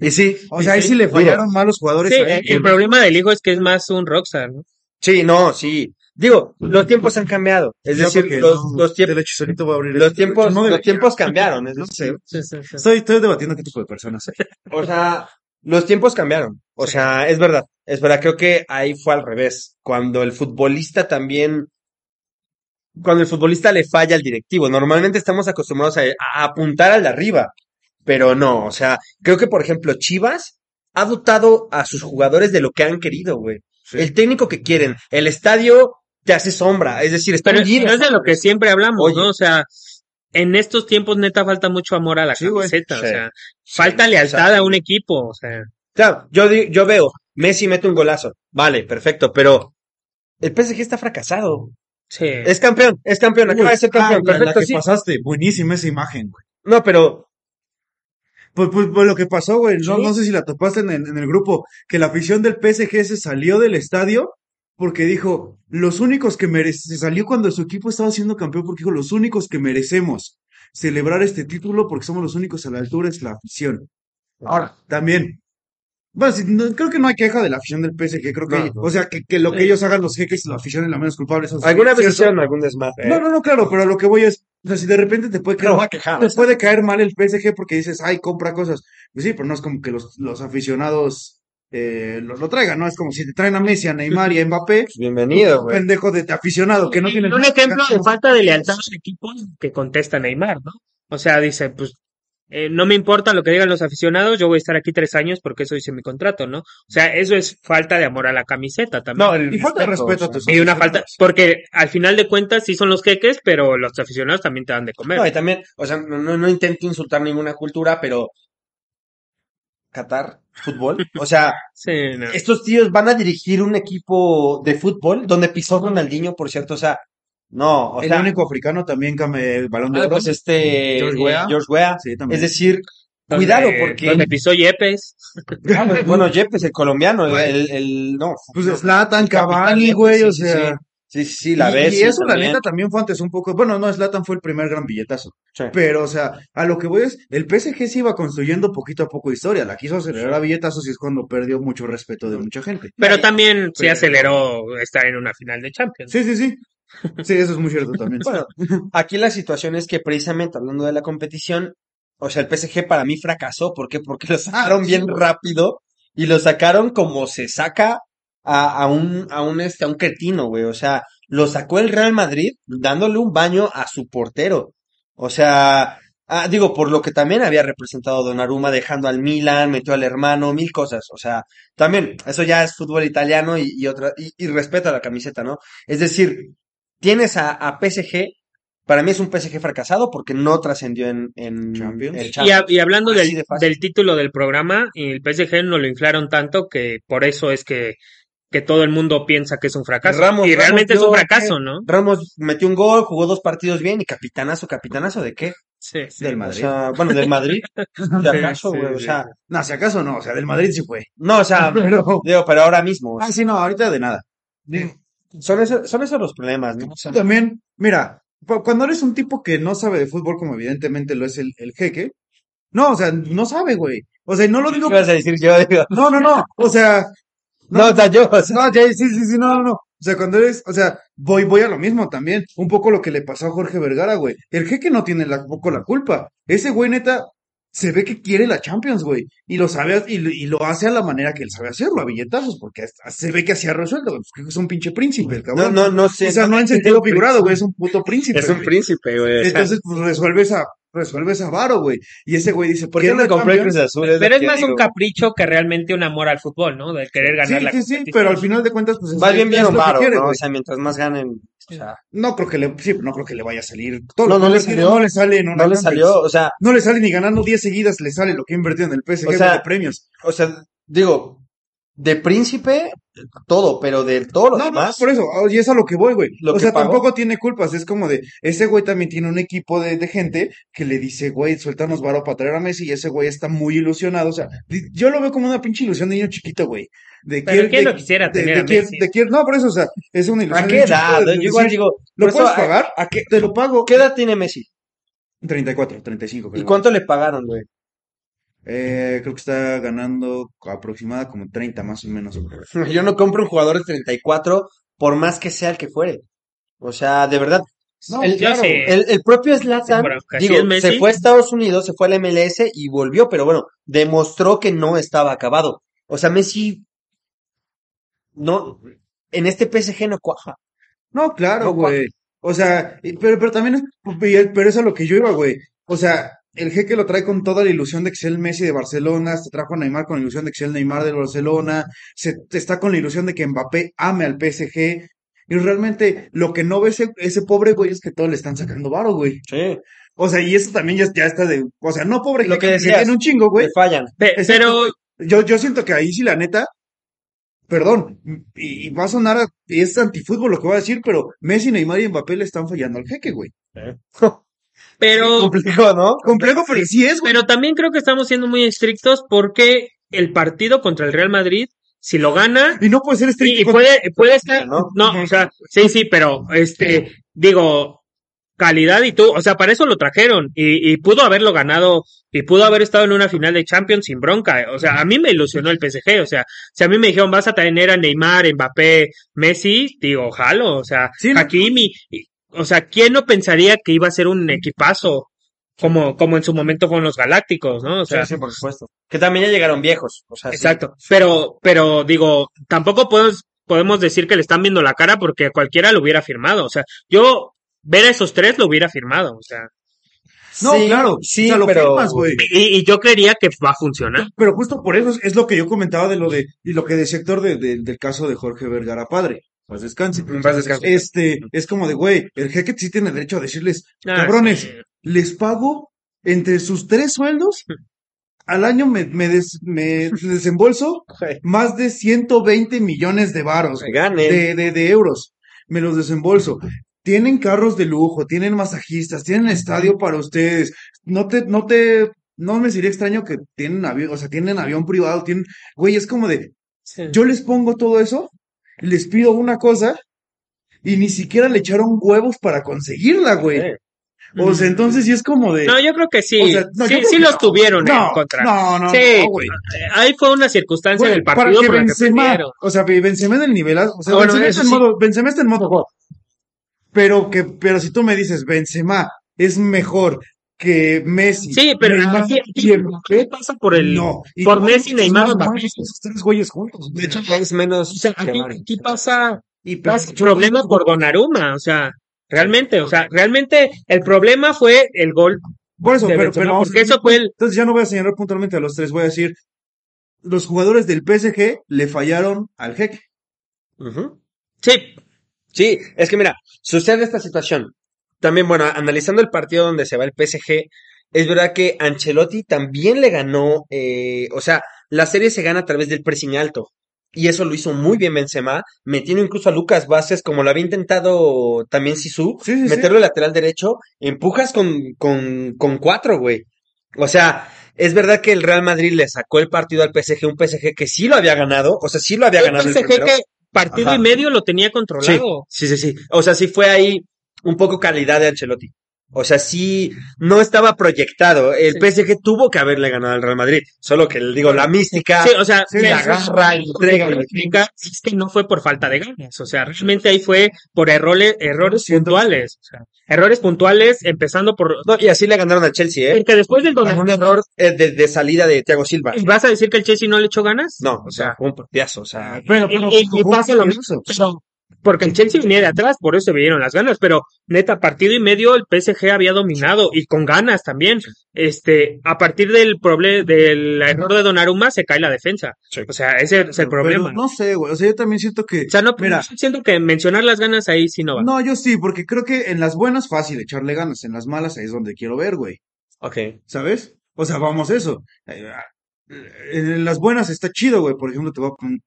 Y sí. O sea, ahí sí le fallaron más los jugadores sí, a él. el, el problema del hijo es que es más un rockstar, ¿no? Sí, no, sí. Digo, los tiempos han cambiado. Es Yo decir, que los, no, los tiempos, los esto. tiempos, No los debería. tiempos cambiaron. Es No decir, sé. Sí, sí, sí. Estoy, estoy debatiendo qué tipo de personas. soy. O sea, los tiempos cambiaron. O Sí. sea, es verdad. Es verdad, creo que ahí fue al revés. Cuando el futbolista también, cuando el futbolista le falla al directivo. Normalmente estamos acostumbrados a, a apuntar al de arriba. Pero no, o sea, creo que por ejemplo Chivas ha dotado a sus jugadores de lo que han querido, güey. Sí. El técnico que quieren. El estadio te hace sombra. Es decir, está Pero no es de lo que siempre hablamos, Oye. ¿no? O sea, en estos tiempos neta falta mucho amor a la Sí, camiseta, o Sí. sea, falta Sí, lealtad a un equipo, o sea, Claro, yo, yo veo, Messi mete un golazo. Vale, perfecto, pero el PSG está fracasado. sí. Es campeón, es campeón, acaba de ser Ah, campeón. la- la perfecto, que sí. pasaste, buenísima esa imagen, güey. No, pero Pues, pues, pues lo que pasó, güey, no, Sí. no sé si la topaste en el grupo, que la afición del PSG se salió del estadio porque dijo, los únicos que merecen, se salió cuando su equipo estaba siendo campeón porque dijo, los únicos que merecemos celebrar este título porque somos los únicos a la altura es la afición. Ahora, también, bueno, no- creo que no hay queja de la afición del PSG, creo que, No, no. o sea, que, que lo que ellos hagan los jeques, la afición es la menos culpable. eso es alguna vez hicieron algún desmadre. ¿eh? No, no, no, claro, pero lo que voy es, o sea, si de repente te puede caer, No te puede caer mal el PSG porque dices, ay, compra cosas. Pues sí, pero no es como que los, los aficionados eh, lo, lo traigan, ¿no? Es como si te traen a Messi, a Neymar y a Mbappé, Pues bienvenido, güey. pendejo de, de aficionado que no tiene un ejemplo de falta de lealtad a un equipo que contesta Neymar, ¿no? O sea, dice, pues eh, no me importa lo que digan los aficionados, yo voy a estar aquí tres años porque eso dice mi contrato, ¿no? O sea, eso es falta de amor a la camiseta también. No, el Y falta de respeto a tus y una falta, porque al final de cuentas sí son los jeques, pero los aficionados también te dan de comer. No, y también, o sea, no, no, no intento insultar ninguna cultura, pero Qatar, fútbol, o sea, Sí, no. estos tíos van a dirigir un equipo de fútbol donde pisó Ronaldinho, por cierto, o sea, no, o el sea, único africano también que el balón de ah, oro. pues este George eh, Weah. George Weah. Sí, también. Es decir, Donde- cuidado porque Donde pisó Yepes. Ah, bueno, Yepes, el colombiano, el, el, el- no, Pues Zlatan, Cavani, güey, o sea. Sí, sí, sí, la y, ves. y eso, la también. neta, también fue antes un poco. Bueno, no, Zlatan fue el primer gran billetazo. Sí. Pero, o sea, a lo que voy es, el PSG se iba construyendo poquito a poco historia. La quiso acelerar a billetazos y es cuando perdió mucho respeto de mucha gente. Pero también sí Pero- aceleró estar en una final de Champions. Sí, sí, sí. Sí, eso es muy cierto también. Bueno, aquí la situación es que precisamente hablando de la competición, o sea, el PSG para mí fracasó. ¿Por qué? Porque lo sacaron sí, bien rápido y lo sacaron como se saca a, a un, a un, este, a un cretino, güey. O sea, lo sacó el Real Madrid dándole un baño a su portero. O sea, ah, digo, por lo que también había representado Donnarumma dejando al Milan, metió al hermano, mil cosas. O sea, también, eso ya es fútbol italiano y, y otra, y, y respeta la camiseta, ¿no? Es decir, tienes a, a PSG, para mí es un PSG fracasado porque no trascendió en, en Champions. el Y, Champions. a- y hablando del, de del título del programa, y el PSG no lo inflaron tanto que por eso es que, que todo el mundo piensa que es un fracaso. Ramos- y Ramos realmente es un fracaso, ¿no? Ramos metió un gol, jugó dos partidos bien y capitanazo, capitanazo de qué? Sí, sí. Del O Madrid. sea, bueno, del Madrid. De acaso, Sí, güey, o sea, No, si acaso no, o sea, del Madrid sí fue. no, o sea, Pero. digo, pero ahora mismo. o sea, Ah, sí, no, ahorita de nada. son, esos, son esos los problemas, ¿no? O sea, También, mira, cu- cuando eres un tipo que no sabe de fútbol, como evidentemente lo es el, el jeque, no, o sea, no sabe, güey. O sea, no lo digo. ¿Qué ibas a decir yo? Digo, No, no, no. O sea, no, o sea, yo, o sea, No, ya, sí, sí, sí, no, no, no. O sea, cuando eres, o sea, voy, voy a lo mismo también. Un poco lo que le pasó a Jorge Vergara, güey. El jeque no tiene la, poco la culpa. Ese güey, neta, se ve que quiere la Champions, güey. Y lo sabe, y, lo- y lo hace a la manera que él sabe hacerlo, a billetazos, porque hasta se ve que así ha resuelto, güey. Pues, es un pinche príncipe, el no, cabrón. no, no sé. o sea, no en sentido figurado, güey, es un puto príncipe. Es un güey. príncipe, güey. Entonces, pues resuelve esa, resuelve esa varo, güey. Y ese güey dice, ¿Por qué "Quiero no compré el Champions". Cruz Azul? Pero es más digo. un capricho que realmente un amor al fútbol, ¿no? De querer ganar Sí, la sí, sí, pero al final de cuentas, pues es, Más bien que varo, quiere, ¿no? güey. O sea, mientras más ganen, o sea, No creo que le, sí, no creo que le vaya a salir. Todo No, no le salió. No le sale no le salió, o sea, No le sale ni ganando 10 seguidas, le sale lo que invirtió en el PSG O sea, de premios. o sea, digo, de príncipe, todo, pero de todo lo No, no, demás, por eso, oh, y es a lo que voy, güey. Lo O que sea, pagó. tampoco tiene culpas, es como de, ese güey también tiene un equipo de, de gente que le dice, güey, suéltanos varo para traer a Messi, y ese güey está muy ilusionado, o sea, yo lo veo como una pinche ilusión de niño chiquito, güey. De Pero ¿quién de- quisiera de- tener de a quier- Messi? de quier- no, por eso, o sea, es una ilusión ¿a de qué niño chiquito edad? de Yo igual decir, digo, ¿lo eso, puedes ¿a- pagar? ¿A qué, Te lo pago. qué edad tiene Messi? 34, 35, ¿Y creo. cuánto le pagaron, güey? Eh, creo que está ganando aproximada como 30 más o menos. Yo no compro un jugador de 34 por más que sea el que fuere. O sea, de verdad. No, el, propio digo, Messi. se fue a Estados Unidos, se fue al MLS y volvió, pero bueno, demostró que no estaba acabado. O sea, Messi no, en este PSG no cuaja. No, claro, No, güey. O sea, pero, pero también es, pero eso es a lo que yo iba, güey. O sea, el jeque lo trae con toda la ilusión de que sea el Messi de Barcelona, se trajo a Neymar con la ilusión de que sea el Neymar del Barcelona, se está con la ilusión de que Mbappé ame al PSG. Y realmente lo que no ve ese, ese pobre güey es que todos le están sacando varo, güey. Sí. O sea, y eso también ya, ya está de, o sea, no pobre Lo jeque, que decías. tiene un chingo, güey. Fallan. Pe- Exacto, pero. Yo, yo siento que ahí sí, la neta, perdón, y, y va a sonar, a- y es antifútbol lo que voy a decir, pero Messi, Neymar y Mbappé le están fallando al jeque, güey. pero Complicado, ¿no? Complejo, pero sí es, güey. Pero también creo que estamos siendo muy estrictos porque el partido contra el Real Madrid, si lo gana, Y no puede ser estricto. y, puede, puede estar, ¿no? no, o sea, sí, sí, pero este, digo, calidad y tú, o sea, para eso lo trajeron y, y pudo haberlo ganado y pudo haber estado en una final de Champions sin bronca. O sea, a mí me ilusionó el PSG, o sea, si a mí me dijeron vas a tener a Neymar, Mbappé, Messi, digo, jalo, o sea, Sí, no. Hakimi, y- o sea, ¿quién no pensaría que iba a ser un equipazo? Como, como en su momento fueron los Galácticos, ¿no? O sea, sí, por supuesto. Que también ya llegaron viejos. O sea, sí. Exacto. Pero, pero digo, tampoco podemos, podemos decir que le están viendo la cara porque cualquiera lo hubiera firmado. O sea, yo ver a esos tres lo hubiera firmado. O sea, No, Sí, claro, sí, o sea, lo pero- firmas, güey. Y, y yo creería que va a funcionar. Pero justo por eso es, es lo que yo comentaba de lo de, y lo que de, de- del caso de Jorge Vergara padre. Pues descanse. Paz descanse. Este, es como de, güey, el jeque sí tiene derecho a decirles, Ah, cabrones, les pago entre sus tres sueldos, al año me, me, des- me desembolso más de 120 millones de varos, de, de, de euros. Me los desembolso. Tienen carros de lujo, tienen masajistas, tienen estadio para ustedes. No te, no te, no me sería extraño que tienen avión, o sea, tienen avión privado, tienen, güey, es como de, Sí. yo les pongo todo eso, les pido una cosa y ni siquiera le echaron huevos para conseguirla, güey. O sea, entonces sí es como de, No, yo creo que sí. O sea, no, sí, sí que los no. tuvieron no, en contra. no, no, sí, no, güey. ahí fue una circunstancia Güey, del para partido que por la que Benzema, o sea, Benzema en el nivel, o sea, Ah, bueno, Benzema, está en sí. modo, Benzema está en modo. Pero que, pero si tú me dices, Benzema es mejor que Messi. Sí, pero Neymar y Mbappé, ¿Qué pasa por el no. Y por Messi, Neymar, Mbappé? esos tres güeyes juntos. De hecho, es menos. O sea, aquí, pasa, y pasa problema por Donnarumma, o sea, realmente, o sea, realmente el problema fue el gol. Por eso, pero, Benzema, pero a porque eso fue el- Entonces ya no voy a señalar puntualmente a los tres, voy a decir, los jugadores del PSG le fallaron al jeque. Sí, Sí, es que mira, sucede esta situación. También, bueno, analizando el partido donde se va el PSG, es verdad que Ancelotti también le ganó, eh, o sea, la serie se gana a través del pressing alto. Y eso lo hizo muy bien Benzema, metiendo incluso a Lucas Vázquez, como lo había intentado también Sisu, Sí, sí, sí. meterlo de lateral derecho, empujas con, con, con cuatro, güey. O sea, es verdad que el Real Madrid le sacó el partido al PSG, un PSG que sí lo había ganado, o sea, sí lo había el ganado el PSG que partido Ajá. y medio lo tenía controlado. Sí, sí, sí, sí. O sea, sí fue ahí un poco calidad de Ancelotti. O sea, sí, no estaba proyectado. El Sí. PSG tuvo que haberle ganado al Real Madrid. Solo que, digo, la mística, Sí, o sea, Sí, la garra, lo entrega, es que no fue por falta de ganas, o sea, realmente ahí fue por errores, errores puntuales, o sea, errores puntuales, empezando por, No, y así le ganaron al Chelsea, ¿eh? porque después del Donnarumma, un error eh, de, de salida de Thiago Silva. ¿vas a decir que el Chelsea no le echó ganas? No, o sea, fue un partidazo, o sea. Pero, Y- pero, y- y pasa lo peligroso. Pero, porque el Chelsea venía de atrás, por eso se vieron las ganas, pero neta, partido y medio el PSG había dominado y con ganas también. Este, a partir del problema, del error de Donnarumma se cae la defensa. Sí. O sea, ese es el Pero problema. no sé, güey. O sea, yo también siento que. o sea, no, Mira. siento que mencionar las ganas ahí sí no va. No, yo sí, porque creo que en las buenas fácil echarle ganas, en las malas ahí es donde quiero ver, güey. Ok. ¿Sabes? O sea, vamos a eso. Eh, En las buenas está chido, güey. Por ejemplo, te va con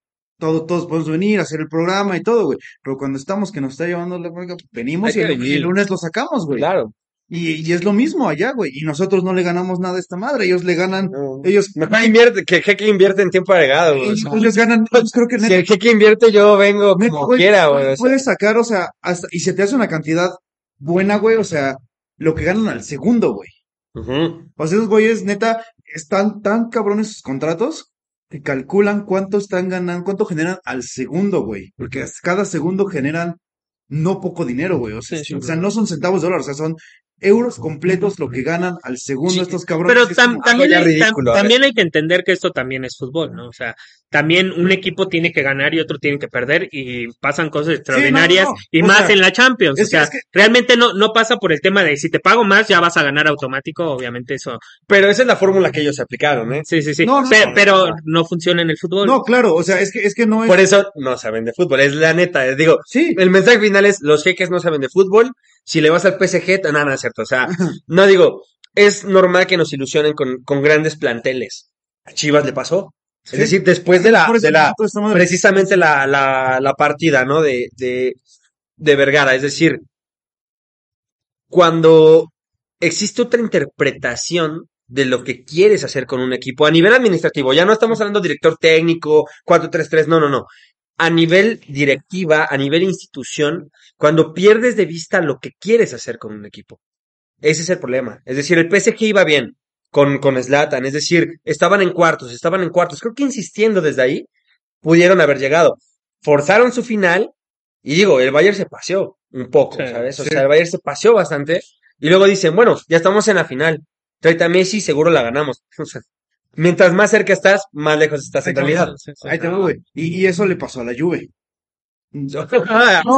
todo, todos podemos venir a hacer el programa y todo, güey. Pero cuando estamos que nos está llevando la venimos y el, lunes lo sacamos, güey. Claro. Y, y es lo mismo allá, güey. Y nosotros no le ganamos nada a esta madre. Ellos le ganan, No. ellos, Mejor invierte, que el jeque invierte en tiempo agregado, güey. o sea. ellos ganan, ellos creo que Si el jeque invierte, yo vengo como güey, quiera, güey. o sea. Puedes sacar, o sea, hasta, y se te hace una cantidad buena, güey. O sea, lo que ganan al segundo, güey. Ujú. O sea, esos güeyes, neta, están tan cabrones sus contratos que calculan cuánto están ganando, cuánto generan al segundo, güey. Porque cada segundo generan no poco dinero, güey. O sea, Sí, sí, o sea, no son centavos de dólar, o sea, son euros completos lo que ganan al segundo Sí, estos cabrones. Pero es también, hay, ridículo, ver. también hay que entender que esto también es fútbol, ¿no? O sea, también un equipo tiene que ganar y otro tiene que perder y pasan cosas extraordinarias no, y o más sea, en la Champions. es o sea, es que- realmente no, no pasa por el tema de si te pago más ya vas a ganar automático, obviamente eso. Pero esa es la fórmula que ellos aplicaron, ¿eh? Sí, sí, sí. No, no, Pe- no, pero no. no funciona en el fútbol. No, claro, o sea, es que, es que no es. Por eso no saben de fútbol, es la neta. eh, Digo, Sí, el mensaje final es, los jeques no saben de fútbol, si le vas al PSG, no es cierto. O sea, no digo, es normal que nos ilusionen con, con grandes planteles. A Chivas le pasó. Sí. Es decir, después de la, de la, precisamente la, la, la partida, ¿no? De, de, de Vergara. Es decir, cuando existe otra interpretación de lo que quieres hacer con un equipo a nivel administrativo, ya no estamos hablando director técnico, 4-3-3, no, no, no. A nivel directiva, a nivel institución, cuando pierdes de vista lo que quieres hacer con un equipo. Ese es el problema. Es decir, el PSG iba bien con, con Zlatan, es decir, estaban en cuartos, estaban en cuartos. Creo que insistiendo desde ahí, pudieron haber llegado. Forzaron su final, y digo, el Bayern se paseó un poco, Sí, ¿sabes? O sí. sea, el Bayern se paseó bastante, y luego dicen, bueno, ya estamos en la final. Tráete a Messi, seguro la ganamos. O sea, mientras más cerca estás, más lejos estás en realidad. Sí. Ahí te va, güey. Y, y eso le pasó a la Juve. No se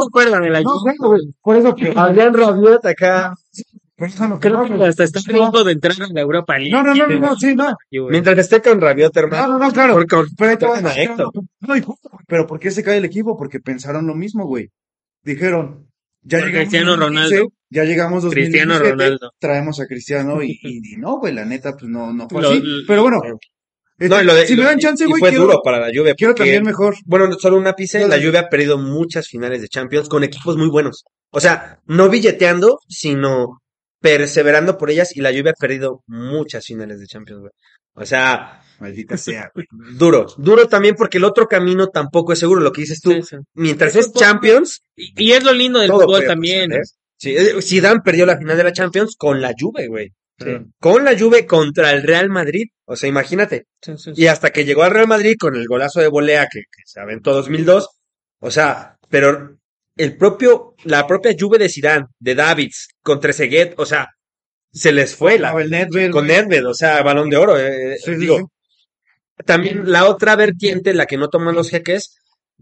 acuerdan de la No, bueno, por eso que Adrián Rabiot acá. Pero eso no- Creo que hasta está punto de entrar en la Europa League. No, no, no, no, sí, no. Mientras esté con Rabiot, No, hermano. no, no, claro. Porque con- Pero ahí te va, traen a Héctor. No, justo, güey, pero ¿por qué se cae el equipo? Porque pensaron lo mismo, güey. Dijeron, ya Por llegamos Cristiano 2015, Ronaldo. ya llegamos Cristiano 2017, Ronaldo. traemos a Cristiano y, y, y no, güey, la neta, pues no, no fue Lo- así. lo- Pero bueno, No, y lo de- si me dan chance, y güey, fue quiero, duro para la Juve. quiero porque- también mejor. Bueno, solo un ápice, No, la no. Juve ha perdido muchas finales de Champions con equipos muy buenos. O sea, no billeteando, sino perseverando por ellas y la Juve ha perdido muchas finales de Champions, güey. O sea, Maldita sea, güey. duro. Duro también porque el otro camino tampoco es seguro, lo que dices tú. Sí, sí. Mientras es fútbol- Champions, Y, y es lo lindo del fútbol también. pasar, ¿eh? Sí, eh, Zidane perdió la final de la Champions con la Juve, güey. Sí. Con la Juve contra el Real Madrid. O sea, imagínate. Sí, sí, sí. Y hasta que llegó al Real Madrid con el golazo de volea que, que se aventó 2002. O sea, pero el propio, la propia Juve de Zidane, de Davids, con Trezeguet, o sea, se les fue la, No, el Nedved, con. Nedved, o sea, balón de oro. eh, sí, digo, también la otra vertiente, la que no toman los jeques,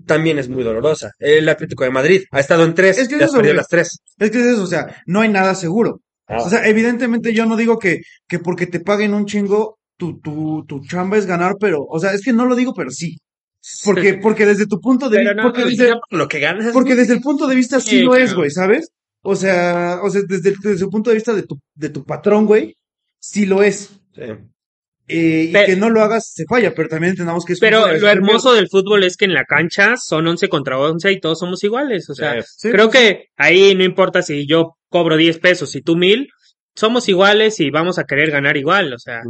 también es muy dolorosa. El Atlético de Madrid ha estado en tres, Es que ya eso, perdió las tres. Es que es eso, o sea, no hay nada seguro. O sea, evidentemente yo no digo que, que porque te paguen un chingo, tu, tu, tu chamba es ganar, pero, o sea, es que no lo digo, pero sí. Porque, porque desde tu punto de vista, no, porque, desde, lo que ganas. porque desde el punto de vista sí, Sí, lo es, güey, ¿sabes? O sea, o sea, desde, desde el punto de vista de tu, de tu patrón, güey, sí lo es. Sí. Eh, y que no lo hagas se falla, pero también entendamos que es Pero lo hermoso del fútbol es que en la cancha son 11 contra 11 y todos somos iguales. O sea, Sí, creo que ahí no importa si yo cobro 10 pesos y tú mil, somos iguales y vamos a querer ganar igual. O sea.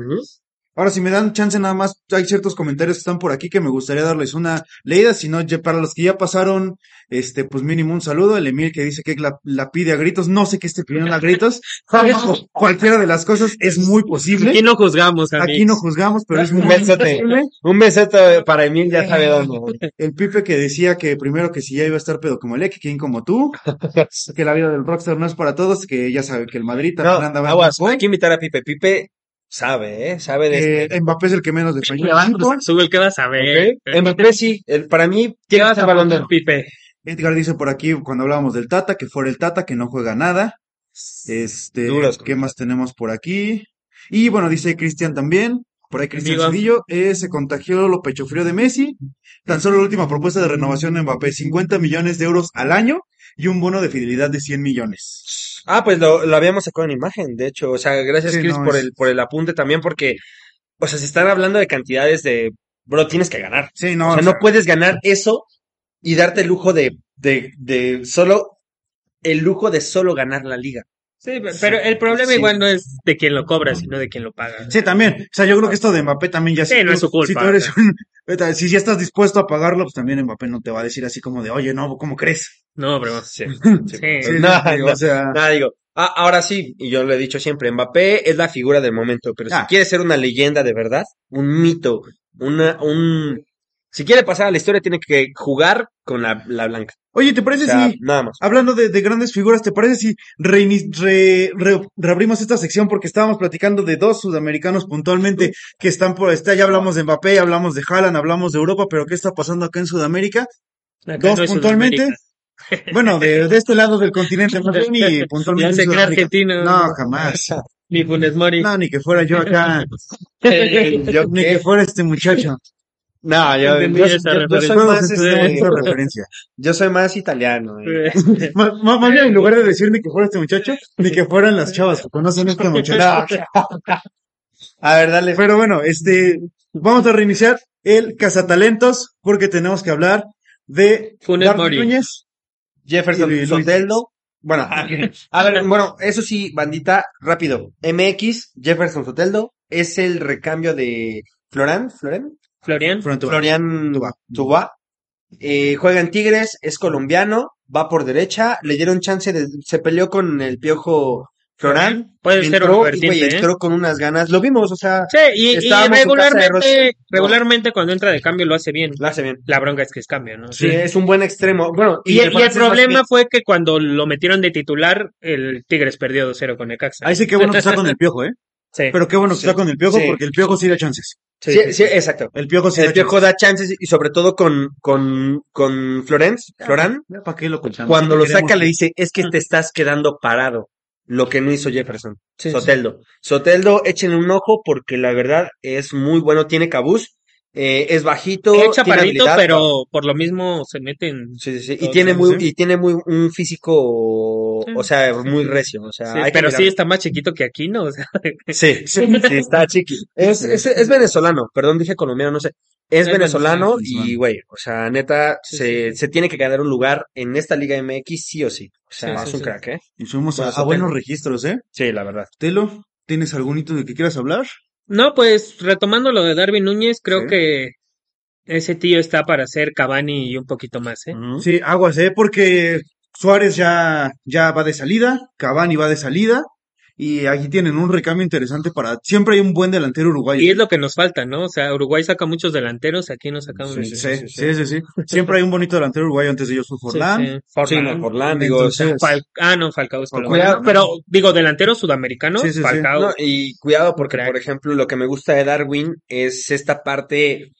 Ahora, si me dan chance nada más, hay ciertos comentarios que están por aquí que me gustaría darles una leída, si no, para los que ya pasaron, este, pues mínimo un saludo, el Emil que dice que la, la pide a gritos, no sé qué esté pidiendo a gritos, cualquiera de las cosas es muy posible, aquí no juzgamos, aquí amigos. no juzgamos, pero es muy Un besote. posible. Un besote para Emil, ya sabe dónde. El Pipe que decía que primero que si ya iba a estar pedo como el Ek, quien como tú, que la vida del rockstar no es para todos, que ya sabe que el Madrid No, también anda aguas, mal. hay que invitar a Pipe. Pipe sabe, ¿eh? Sabe de Eh, Mbappé es el que menos a Sube el que vas a ver. Ok. Mbappé sí, el- para mí ¿Qué tiene vas el a balón de poner, Pipe? Edgar dice por aquí, cuando hablábamos del Tata, que fuera el Tata, que no juega nada. Este, Duros ¿qué más tenemos por aquí? Y bueno, dice Cristian también, por ahí Cristian. Cedillo, eh, se contagió lo pecho frío de Messi. Tan solo la última propuesta de renovación de Mbappé, 50 millones de euros al año y un bono de fidelidad de 100 millones. Ah, pues lo, lo habíamos sacado en imagen, de hecho. O sea, gracias, Sí, Chris, no, por es- el, por el apunte también, porque, o sea, se están hablando de cantidades de, bro, tienes que ganar. Sí, no, o o sea, sea, no puedes ganar eso y darte el lujo de, de, de solo, el lujo de solo ganar la liga. Sí, pero el problema Sí. igual no es de quien lo cobra, sino de quien lo paga. Sí, también. O sea, yo creo que esto de Mbappé también ya Sí, si no tú- es su culpa, Si tú eres o sea. un, si ya estás dispuesto a pagarlo, pues también Mbappé no te va a decir así como de, oye, no, ¿cómo crees? No, pero Sí. sí. Sí, No, digo, o sea, Nada, digo, ah, ahora sí, y yo lo he dicho siempre, Mbappé es la figura del momento, pero si Ah. quiere ser una leyenda de verdad, un mito, una, un, si quiere pasar a la historia tiene que jugar con la, la blanca. oye, ¿te O parece sea, si nada más. Hablando de, de grandes figuras, ¿te parece si reini- re- re- reabrimos esta sección? Porque estábamos platicando de dos sudamericanos puntualmente que están por esta. Ya hablamos de Mbappé, hablamos de Haaland, hablamos de Europa, pero ¿qué está pasando acá en Sudamérica? Acá Dos no puntualmente. Sudamérica. Bueno, de, de este lado del continente, más bien, y Ya puntualmente. se en cree Sudamérica. argentino. No, jamás. Ni Funes Mori. No, ni que fuera yo acá. Yo ni que fuera este muchacho. No, yo, yo- esa yo- yo soy referencia. más, este, referencia. yo soy más italiano. eh. Más, bien, en lugar de decir ni que fuera este muchacho, ni que fueran las chavas que conocen a este muchacho. A ver, dale. Pero bueno, este, vamos a reiniciar el cazatalentos porque tenemos que hablar de Funes Mori. Núñez. Jefferson Y. Soteldo. Bueno, a ver, bueno, eso sí, bandita, rápido. MX, Jefferson Soteldo, es el recambio de Florán, Florán, Florian. Florian Tubá. Tubá. Eh, juega en Tigres, es colombiano, va por derecha, le dieron chance de, se peleó con el piojo Florán. Puede ser entró, un y, vertiente, ¿eh? entró con unas ganas, lo vimos, o sea, Sí, y, y Estábamos en casa de Rossi. regularmente, regularmente cuando entra de cambio lo hace bien. lo hace bien. La bronca es que es cambio, ¿no? Sí, es un buen extremo. Bueno, Y, y el problema fue que cuando lo metieron de titular, el Tigres perdió 2-0 con Necaxa. Ahí sí que bueno que está con el piojo, ¿eh? Sí. Pero qué bueno que Sí. está con el piojo Sí. porque el piojo sí da chances. Sí, Sí, sí, sí, exacto. El piojo sí El da viejo da chances y sobre todo con, con, con Florence, Florán. ¿Para qué lo contamos? cuando lo saca le dice, es que te estás quedando parado. Lo que no hizo Jefferson. Sí, sí. Soteldo. Soteldo, échenle un ojo porque la verdad es muy bueno, tiene cabuz, eh, es bajito, Es chaparrito, pero por lo mismo se meten. Sí, sí, sí. Y tiene muy, sí. y tiene muy un físico, Sí. o sea, muy recio, o sea, Sí, hay pero sí está más chiquito que aquí, ¿no? O sea, Sí, sí, sí, está chiqui. Es, es, es venezolano, perdón, dije colombiano, no sé. Es Es venezolano venezolano. y, güey, o sea, neta, Sí, se, sí, se tiene que ganar un lugar en esta Liga MX sí o sí. O sea, Sí, es sí, un sí. crack, ¿eh? Y subimos a, Bueno, a Soteldo. buenos registros, ¿eh? Sí, la verdad. Telo, ¿tienes algún hito de que quieras hablar? no, pues retomando lo de Darwin Núñez, creo Sí. que ese tío está para ser Cavani y un poquito más, ¿eh? Sí, aguas, ¿eh? Porque Suárez ya, ya va de salida, Cavani va de salida, y aquí tienen un recambio interesante para... Siempre hay un buen delantero uruguayo. Y es lo que nos falta, ¿no? O sea, Uruguay saca muchos delanteros, aquí no sacamos Sí, sí, sí, sí, sí. Siempre hay un bonito delantero uruguayo antes de ellos, fue Forlán. Sí, sí. Forlán. Sí, no, Forlán, digo, ah, no, Falcao es. Pero, digo, delantero sudamericano, Sí, sí, sí. Falcao. No, y cuidado porque, Crack. por ejemplo, lo que me gusta de Darwin es esta parte,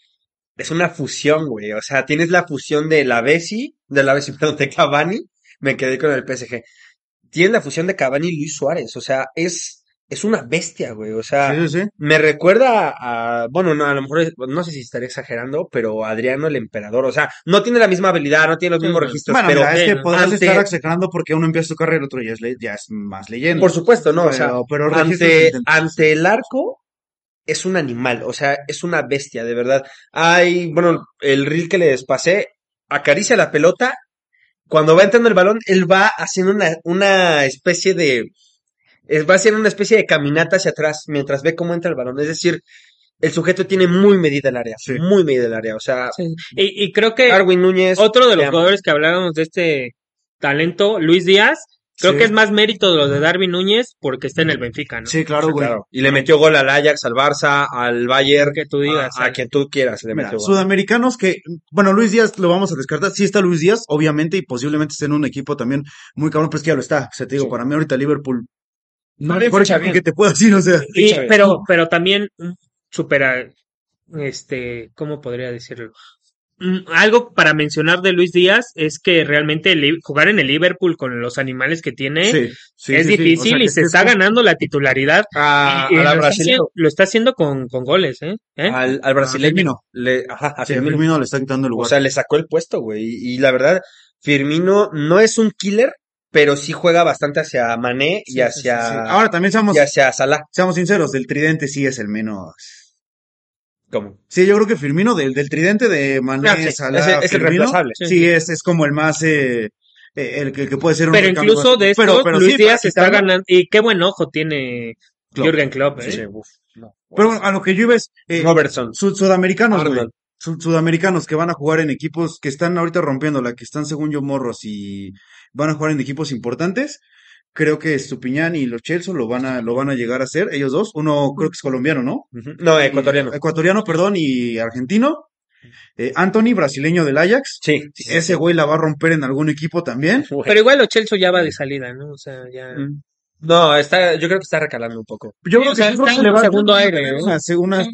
es una fusión, güey. O sea, tienes la fusión de la Bessi, de la Bessi, perdón, de Cavani, me quedé con el PSG. Tienes la fusión de Cavani y Luis Suárez, o sea, es, es una bestia, güey. O sea, sí, sí, sí. me recuerda a, bueno, no, a lo mejor, es- no sé si estaré exagerando, pero Adriano el Emperador, o sea, no tiene la misma habilidad, no tiene los mismos registros, Bueno, pero mira, es que podrás ante- estar exagerando porque uno empieza su carrera y el otro ya es, ya es más leyenda. por supuesto, ¿no? O sea, Pero- ante, ante el arco es un animal, o sea, es una bestia, de verdad. Hay, bueno, el reel que les pasé, acaricia la pelota, cuando va entrando el balón, él va haciendo una, una especie de, va haciendo una especie de caminata hacia atrás mientras ve cómo entra el balón. Es decir, el sujeto tiene muy medida el área, Sí. muy medida el área. O sea, Sí. Y, y creo que Darwin Núñez. otro de los jugadores que hablábamos de este talento, Luis Díaz, creo Sí. que es más mérito de lo de Darwin Núñez porque está en el Benfica, ¿no? Sí, claro, güey. claro. Y le metió gol al Ajax, al Barça, al Bayern, Que tú digas. a, a quien tú quieras. Le Mira, metió gol. sudamericanos que, bueno, Luis Díaz lo vamos a descartar. Sí está Luis Díaz, obviamente, y posiblemente esté en un equipo también muy cabrón, pero es que ya lo está. O sea, te digo, Sí. para mí ahorita Liverpool. No ficha equipo bien. que te puedo decir, o sea. Y- pero, pero también mm, supera, este, ¿cómo podría decirlo? Mm, Algo para mencionar de Luis Díaz es que realmente el jugar en el Liverpool con los animales que tiene Sí, sí, es sí, sí. O difícil sea, y se está ganando la titularidad. A, y, y a la lo, está haciendo, lo está haciendo con, con goles, ¿eh? ¿Eh? Al, al brasileño. Firmino. Le, ajá, a Firmino. Firmino le está quitando el O lugar. sea, le sacó el puesto, güey. Y, y la verdad, Firmino no es un killer, pero sí juega bastante hacia Mané y Sí, sí, sí, hacia. Ahora también seamos, y hacia Salah. seamos sinceros, del tridente sí es el menos. ¿Cómo? Sí, yo creo que Firmino, del, del tridente de Mané, Ah, sí, Salah, ese- es el reemplazable. Sí, Sí, sí. es, es como el más, eh, eh, el que, el que puede ser un Pero incluso de estos, pero- pero Luis Díaz está ganando. Y qué buen ojo tiene Klopp. Jürgen Klopp, ¿eh? Sí, sí, uf, no. Pero bueno, a lo que yo iba es, eh, Robertson. sud- sudamericanos, güey. Arnold. Sud- sudamericanos que van a jugar en equipos que están ahorita rompiéndola, que están según yo morros y van a jugar en equipos importantes. Creo que Stupiñán y los Chelsea lo van a, lo van a llegar a hacer, ellos dos. Uno creo que es colombiano, ¿no? No, ecuatoriano. Y- ecuatoriano, perdón, y argentino. Eh, Anthony, brasileño del Ajax. Sí. sí, sí. Ese güey la va a romper en algún equipo también. Pero igual lo Chelsea ya va de salida, ¿no? O sea, ya. Mm. No, está, yo creo que está recalando un poco. Yo Sí, o sea, yo creo está que en le va a segundo aire, ¿no? Una,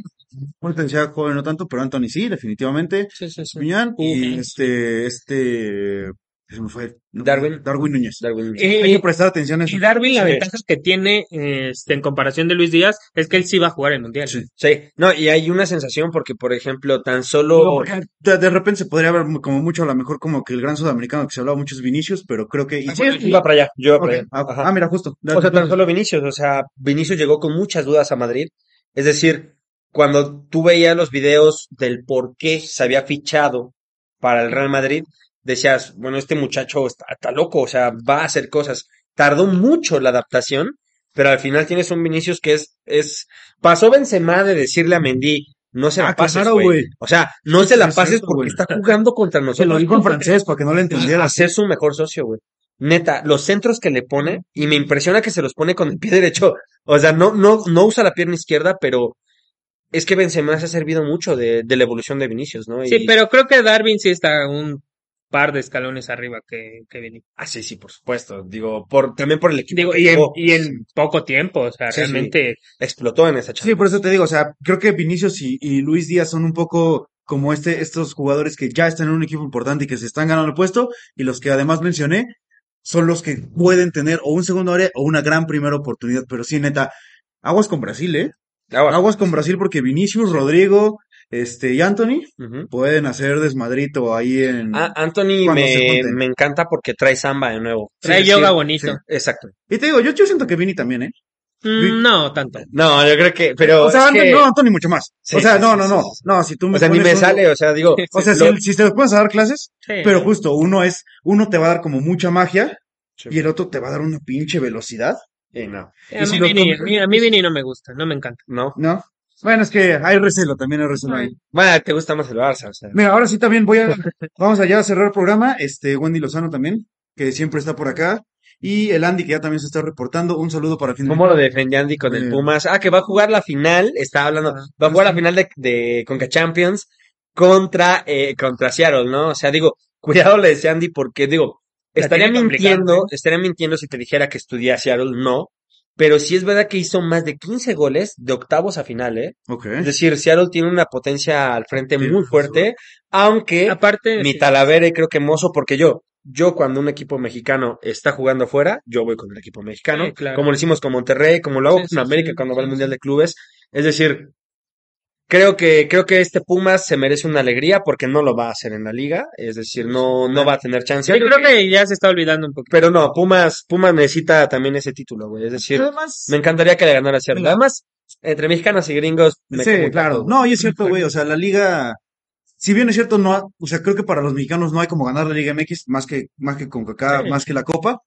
una, joven no tanto, pero Anthony sí, definitivamente. Sí, sí, sí. Stupiñán y este, este, se me fue. Darwin. Darwin Núñez. Darwin. Eh, Hay que prestar atención a eso. Y Darwin, la Sí. ventaja que tiene este, en comparación de Luis Díaz es que él sí va a jugar el mundial. Sí. Sí, no, y hay una sensación porque, por ejemplo, tan solo... de, de repente se podría ver como mucho, a lo mejor como que el gran sudamericano que se hablaba mucho es Vinicius, pero creo que... y- Sí, iba para allá, yo iba para allá. ah, Ajá. ah, mira, justo. O sea, tan solo Vinicius, o sea, Vinicius llegó con muchas dudas a Madrid. Es decir, cuando tú veías los videos del por qué se había fichado para el Real Madrid, decías, bueno, este muchacho está, está loco, o sea, va a hacer cosas. Tardó mucho la adaptación, pero al final tienes un Vinicius que es, es, pasó Benzema de decirle a Mendy, no se la Ah, pases, güey. O sea, no se la es pases porque está jugando contra Se nosotros. lo dijo en francés para que no le entendiera. a ser su mejor socio, güey. Neta, los centros que le pone, y me impresiona que se los pone con el pie derecho. O sea, no, no, no usa la pierna izquierda, pero es que Benzema se ha servido mucho de, de la evolución de Vinicius, ¿no? Sí, pero creo que Darwin sí está un par de escalones arriba que, que Vini. Ah, sí, sí, por supuesto. Digo, por, también por el equipo. Digo, y en, y en poco tiempo, o sea, Sí, sí. realmente. Explotó en esa Sí, charla. por eso te digo, o sea, creo que Vinicius y, y Luis Díaz son un poco como este, estos jugadores que ya están en un equipo importante y que se están ganando el puesto, y los que además mencioné, son los que pueden tener o un segundo área o una gran primera oportunidad. Pero sí, neta, aguas con Brasil, ¿eh? Aguas. Aguas con Brasil porque Vinicius, Rodrigo, este, y Anthony pueden hacer desmadrito ahí en... Ah, Anthony me, me encanta porque trae samba de nuevo. Trae Sí, yoga sí, bonito. sí. Exacto. Y te digo, yo, yo siento que Vini también, ¿eh? Mm, no, tanto. No, yo creo que, pero o sea, es Anthony, que- no, Anthony mucho más. Sí, o sea, sí, no, no, no. No, si tú me o sea, ni pones me uno- sale, o sea, digo, O sea, lo- si, si te puedes dar clases, Sí. pero justo uno es, uno te va a dar como mucha magia Sí. y el otro te va a dar una pinche velocidad, eh, no, A y si mí, Vini, pones- a a mí Vini no me gusta, no me encanta. no. ¿no? Bueno, es que hay recelo, también hay recelo ahí. Bueno, te gusta más el Barça, o sea. Mira, ahora sí también voy a, vamos allá a cerrar el programa, este, Wendy Lozano también, que siempre está por acá, y el Andy que ya también se está reportando, un saludo para fin de ¿Cómo lo defendía Andy con el Bien. Pumas? Ah, que va a jugar la final, estaba hablando, Ah, va a jugar la final de, de Conca Champions contra, eh, contra Seattle, ¿no? O sea, digo, cuidado le decía Andy porque, digo, estaría mintiendo, ¿eh? estaría mintiendo si te dijera que estudié a Seattle, no. Pero sí es verdad que hizo más de 15 goles de octavos a final, ¿eh? Ok. Es decir, Seattle tiene una potencia al frente Sí, muy fuerte, aunque Aparte, mi sí. Talavera y creo que Mozo, porque yo, yo cuando un equipo mexicano está jugando fuera, yo voy con el equipo mexicano, Sí, claro. como lo hicimos con Monterrey, como lo hago Sí, con sí, América sí, cuando va al sí, Mundial de Clubes. Es decir, creo que, creo que este Pumas se merece una alegría porque no lo va a hacer en la liga, es decir, no, no va a tener chance. Yo creo que ya se está olvidando un poquito. Pero no, Pumas, Pumas necesita también ese título, güey. Es decir, Además, me encantaría que le ganara a Seattle. Mira. Además, entre mexicanos y gringos, me Sí, como claro. No, y es cierto, güey. O sea, la liga, si bien es cierto, no, ha- o sea, creo que para los mexicanos no hay como ganar la Liga MX más que, más que con Kaká, Sí. más que la Copa.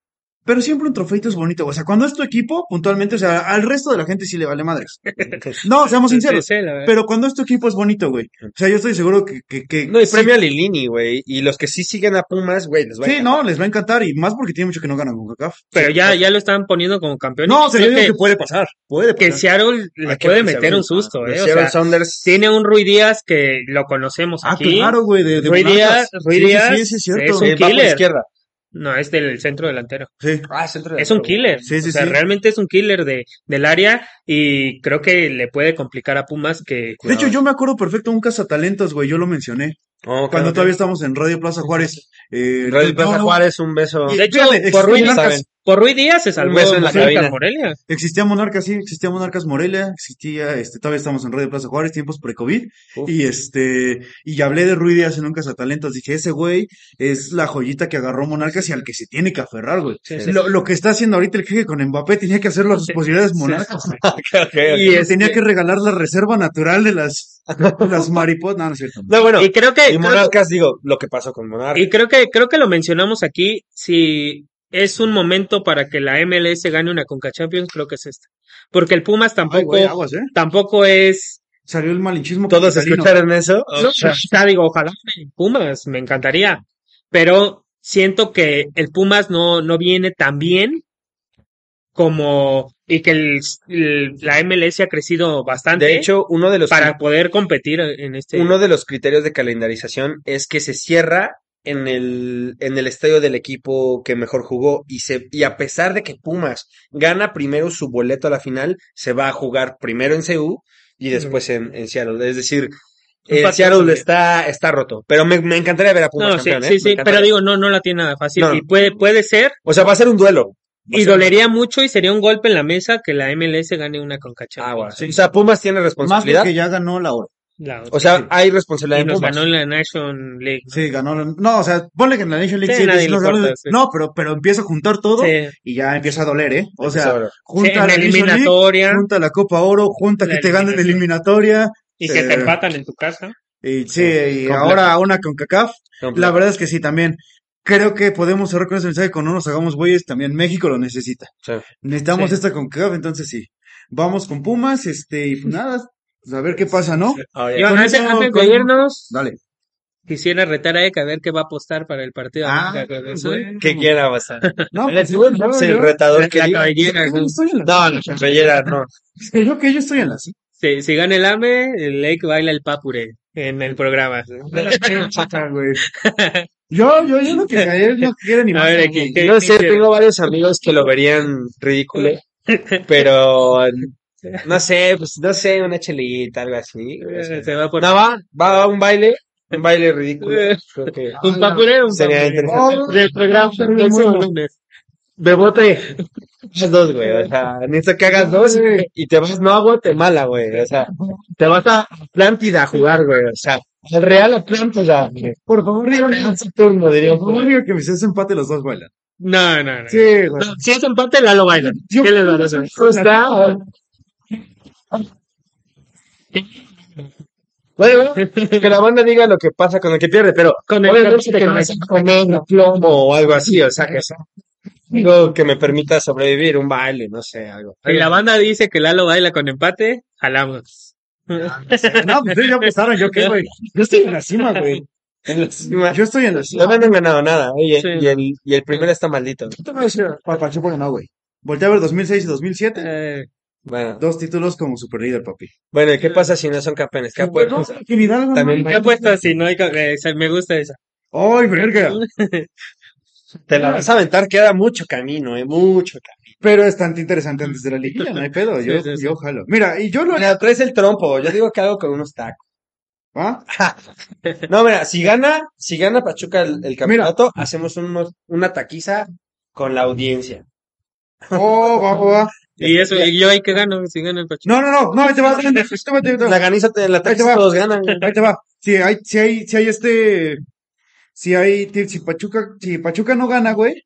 Pero siempre un trofeito es bonito. O sea, cuando es tu equipo, puntualmente, o sea, al resto de la gente sí le vale madres. No, seamos sinceros. Sí, sí. Pero cuando es tu equipo es bonito, güey. O sea, yo estoy seguro que, que, que No, y sí- premio a Lilini, güey. Y los que sí siguen a Pumas, güey, les va a Sí, encantar. no, les va a encantar y más porque tiene mucho que no ganan con CACAF. Pero ya, ya lo están poniendo como campeón. No, yo digo que, que puede pasar. Puede que pasar. Seattle le que puede meter un susto, Los ¿eh? O Seattle sea, Sounders. tiene un Rui Díaz que lo conocemos Ah, aquí. claro, güey, de, de Rui. Díaz- Rui Díaz sí, sí, es cierto. es un killer. izquierda. No, es del centro delantero. Sí. Ah, centro Es un killer. Sí, sí, o sea, sí. realmente es un killer de, del área y creo que le puede complicar a Pumas que... De hecho, yo me acuerdo perfecto un cazatalentos, güey, yo lo mencioné. Oh, Cuando todavía estábamos en Radio Plaza Juárez. Eh, Radio Plaza no, Juárez, un beso. De hecho, Fíjate, por Rui, existían Díaz, Monarcas. Por Rui Díaz se salvó en la cabina. Morelia. Existía Monarcas, sí, existía Monarcas Morelia, existía, este, todavía estamos en Radio Plaza Juárez, tiempos pre-COVID, y este, y hablé de Rui Díaz en un cazatalentos, dije, ese güey es la joyita que agarró Monarcas y al que se tiene que aferrar, güey. Sí, sí, Lo, lo que está haciendo ahorita el jefe con Mbappé tenía que hacerlo a sus Sí, posibilidades Monarcas. Ok, ok, ok. Y Y este- tenía que regalar la reserva natural de las, de las mariposas, no, no es cierto. No, bueno, Y creo que... y creo- Monarcas, digo, lo que pasó con Monarcas. Y creo que, creo que lo mencionamos aquí, si es un momento para que la MLS gane una Conca Champions, creo que es esta. Porque el Pumas Ay, tampoco, güey, aguas, eh. tampoco es, Salió el malinchismo. ¿Todos capitalino. escucharon eso? no, o sea, digo, ojalá Pumas, me encantaría. Pero siento que el Pumas no, no viene tan bien como, y que el, el- la MLS ha crecido bastante De hecho, uno de los para poder competir en este. uno de los criterios de calendarización es que se cierra en el, en el estadio del equipo que mejor jugó y se, y a pesar de que Pumas gana primero su boleto a la final, se va a jugar primero en CU y después en, en Seattle. Es decir, eh, Seattle está, está roto. Pero me, me encantaría ver a Pumas No, sí, campeón, ¿eh? sí, sí, pero digo, no, no la tiene nada fácil. No. Y puede, puede ser, O sea, va a ser un duelo. Y dolería mucho y sería un golpe en la mesa que la MLS gane una Conca duelo. Agua. Champions. O sea, Pumas tiene Más responsabilidad. porque ya ganó la hora. La- O sea, sí. hay responsabilidad y en nos Pumas. ganó en la Nation League. Sí, ganó. la- No, o sea, ponle que en la Nation League Sí, sí, nos ganó-. No, pero, pero empieza a juntar todo Sí. y ya empieza a doler, ¿eh? O sea, junta la Nation League, eliminatoria junta la Copa Oro, junta La que te ganen la eliminatoria. y que te eh, empatan en tu casa. Y sí, y Complejo. ahora una con CACAF. La verdad es que sí, también. Creo que podemos cerrar con ese mensaje cuando no nos hagamos güeyes, también México lo necesita. Sí. Necesitamos Sí. esta con CACAF, entonces sí. Vamos con Pumas, este, y pues nada, pues a ver qué pasa, ¿no? Oye, Yo, con antes, eso- antes con- de irnos, Dale. quisiera retar a Eka a ver qué va a apostar para el partido. de Ah, pues, Azul. bueno. ¿Qué quiera pasar? No, El, pues, yo- el yo- retador La que diga. cabellera, ¿no? en la- No, no, Reyera, no. es que yo que yo estoy en la Si, si gana el AME, el Lake baila el papure en el programa. güey. Yo, yo, yo no que él no quiere ni A más. ver, güey. aquí, ¿qué- No sé, tengo varios amigos que lo verían ridículo, pero no sé, pues no sé, una chelita, algo así. Se va por No, va, va a un baile, un baile ridículo. Creo que un papure, un sería interesante. Del programa del próximo lunes. de bote. Haz dos, güey. O sea, necesito que hagas dos y te vas no a Guatemala, güey. O sea, te vas a Atlántida a jugar, güey. O sea, al Real Atlántida. güey. Por favor, digo, Real Saturno, diría. por favor, digo que me seas empate los dos bailan. No, no, no. Sí, güey. No, si es empate, Lalo baila. Yo- ¿Qué les van a hacer? Pues está. Bueno, que la banda diga lo que pasa con el que pierde, pero Con el obviamente que no se comer plomo o algo así, o sea, que sea algo que me permita sobrevivir, un baile, no sé, algo. Si la banda dice que Lalo baila con empate, jalamos. No, pues ya empezaron, ¿yo qué, güey? Yo estoy en la cima, güey. En la cima. Yo estoy en la No cima. me han ganado nada, ¿eh? y, Sí. y el, y el primero está maldito. Yo te voy a decir, para Pachuca no, güey. Voltea a ver 2006 y 2007. Eh, Bueno, Dos títulos como superlíder, papi. bueno, ¿y qué pasa si no son campeones? ¿Qué apuestas? También- ¿Qué apuestas si no hay... eh, me gusta esa. ¡Ay, verga! Te la vas a aventar, queda mucho camino, ¿eh? Mucho camino. Pero es tan interesante antes de la liguilla, no hay pedo. Yo, Sí, sí, sí. yo jalo. Mira, y yo lo Mira, traes el trompo, yo digo que hago con unos tacos. ¿Ah? No, mira, si gana, si gana Pachuca el, el campeonato, hacemos unos, una taquiza con la audiencia. Oh, va, va, va. Y eso, y yo ahí que gano, si gana el Pachuca. No, no, no, no, ahí te va. ahí te va, ahí te va. La ganiza, la Ahí te taquiza va. todos ganan. Ahí te va. Si hay, si hay, si hay este, si hay, si Pachuca, si Pachuca no gana, güey,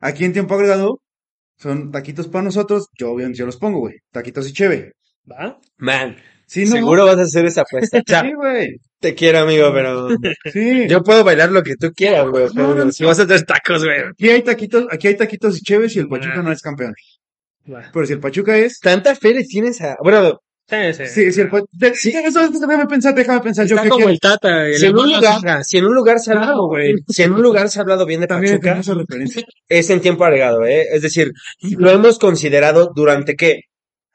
aquí en tiempo agregado, son taquitos para nosotros, yo obviamente yo los pongo, güey. Taquitos y cheve. ¿Va? Man, Sí, no. seguro vas a hacer esa apuesta. Sí, güey. te quiero, amigo, pero Sí. yo puedo bailar lo que tú quieras, güey. No, pero no, si vas a hacer tacos, güey. Aquí hay taquitos, aquí hay taquitos y cheves y el Pachuca Ah. no es campeón. Va. Pero si el Pachuca es, Tanta fe le tienes a... Bueno, Sí, sí. sí, si el Pa- de- sí, eso, eso, déjame pensar, déjame pensar, yo Está qué como quiero. el Tata. el si en un lugar, si en un lugar se ha Claro, hablado, güey. si en un lugar se ha hablado bien de También Pachuca, es en tiempo agregado, ¿eh? Es decir, lo hemos considerado durante qué?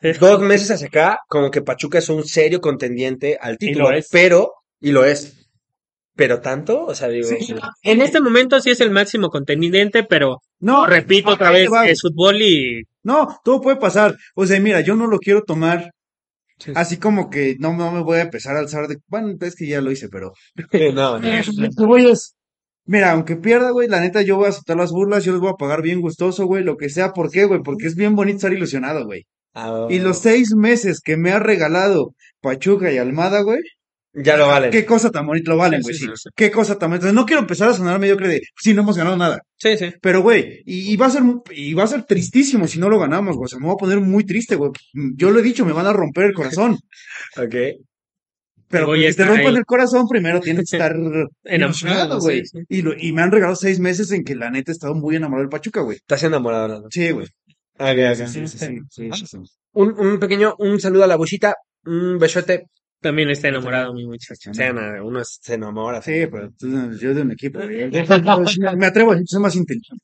Dos meses hacia acá, como que Pachuca es un serio contendiente al título, lo es. pero, y lo es. Pero tanto, o sea, digo, En este momento sí es el máximo contendiente, pero No, repito otra vez, va, es fútbol y No, todo puede pasar. O sea, mira, yo no lo quiero tomar así como que no, no me voy a empezar a alzar de... Bueno, es que ya lo hice, pero... no, no. Voy a- Mira, aunque pierda, güey, la neta yo voy a aceptar las burlas, yo les voy a pagar bien gustoso, güey, lo que sea. ¿Por qué, güey? Porque es bien bonito estar ilusionado, güey. Ah, Y los seis meses que me ha regalado Pachuca y Almada, güey, ya lo valen. qué cosa tan bonita lo valen, güey, sí. Qué cosa tan bonita. No quiero empezar a sonar mediocre de, sí, no hemos ganado nada. sí, sí. Pero, güey, y, y va a ser, y va a ser tristísimo si no lo ganamos, güey. O sea, me voy a poner muy triste, güey. Yo lo he dicho, me van a romper el corazón. Ok. Pero que te rompan ahí. el corazón, primero tienes que estar sí, güey. sí. Y, lo- y me han regalado seis meses en que la neta he estado muy enamorado del Pachuca, güey. Estás enamorado, ¿no? Sí, güey. Sí, sí, sí, sí. Un, un pequeño, un saludo a la buchita, un besote. También está enamorado mi muchacho. O sea, nada, uno se enamora. Sí, pero tú- yo de un equipo. Me atrevo a decir, soy más inteligente.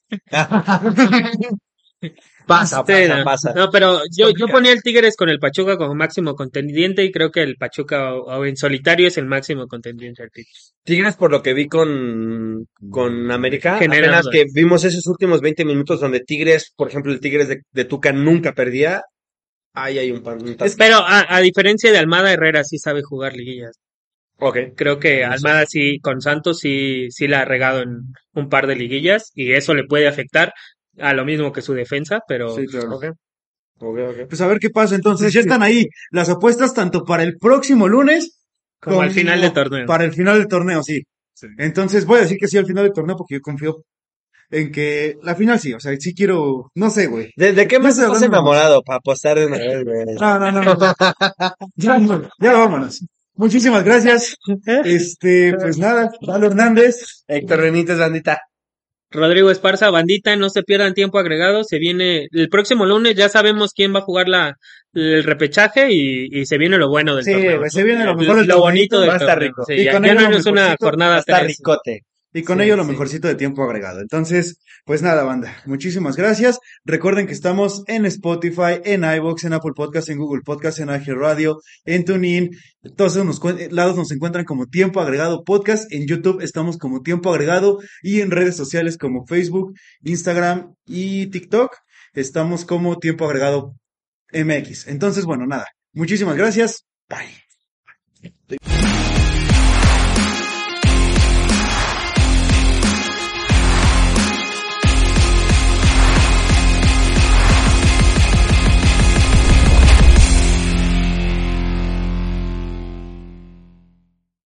Pasa, pasa, no. pasa. No, pero yo, yo ponía el Tigres con el Pachuca como máximo contendiente y creo que el Pachuca o- en solitario es el máximo contendiente al título. Tigres, por lo que vi con, con América, apenas que vimos esos últimos 20 minutos donde Tigres, por ejemplo, el Tigres de, de Tuca nunca perdía, ahí hay un, un Pero a, a diferencia de Almada, Herrera sí sabe jugar liguillas. Ok. Creo que Almada sí, con Santos sí, sí la ha regado en un par de liguillas y eso le puede afectar a lo mismo que su defensa, pero Sí, claro. Ok. Ok, ok. Pues a ver qué pasa. Entonces, ya están ahí las apuestas tanto para el próximo lunes como al final del torneo. Para el final del torneo, sí. Entonces, voy a decir que sí al final del torneo porque yo confío en que la final sí. O sea, sí quiero, no sé, güey. ¿De, de qué más estás hablando. enamorado para apostar de una vez, güey? No, no, no. no. ya, ya vámonos. Muchísimas gracias. Este, pues nada, Pablo Hernández. Héctor Benítez, bandita. Rodrigo Esparza, bandita, no se pierdan tiempo agregado, se viene el próximo lunes, ya sabemos quién va a jugar la, el repechaje y, y se viene lo bueno del Sí, torneo. güey, se viene lo Lo, mejor del lo torneo, bonito del va a estar rico. sí, Y ya, con ya no lo es una jornada Está ricote. Y con Sí, ello lo sí. mejorcito de tiempo agregado. Entonces, pues nada, banda. Muchísimas gracias. Recuerden que estamos en Spotify, en iVoox, en Apple Podcast, en Google Podcast, en AG Radio, en TuneIn. Todos esos cuen- lados nos encuentran como Tiempo Agregado Podcast. En YouTube estamos como Tiempo Agregado y en redes sociales como Facebook, Instagram y TikTok estamos como Tiempo Agregado MX. Entonces, bueno, nada. Muchísimas gracias. Bye.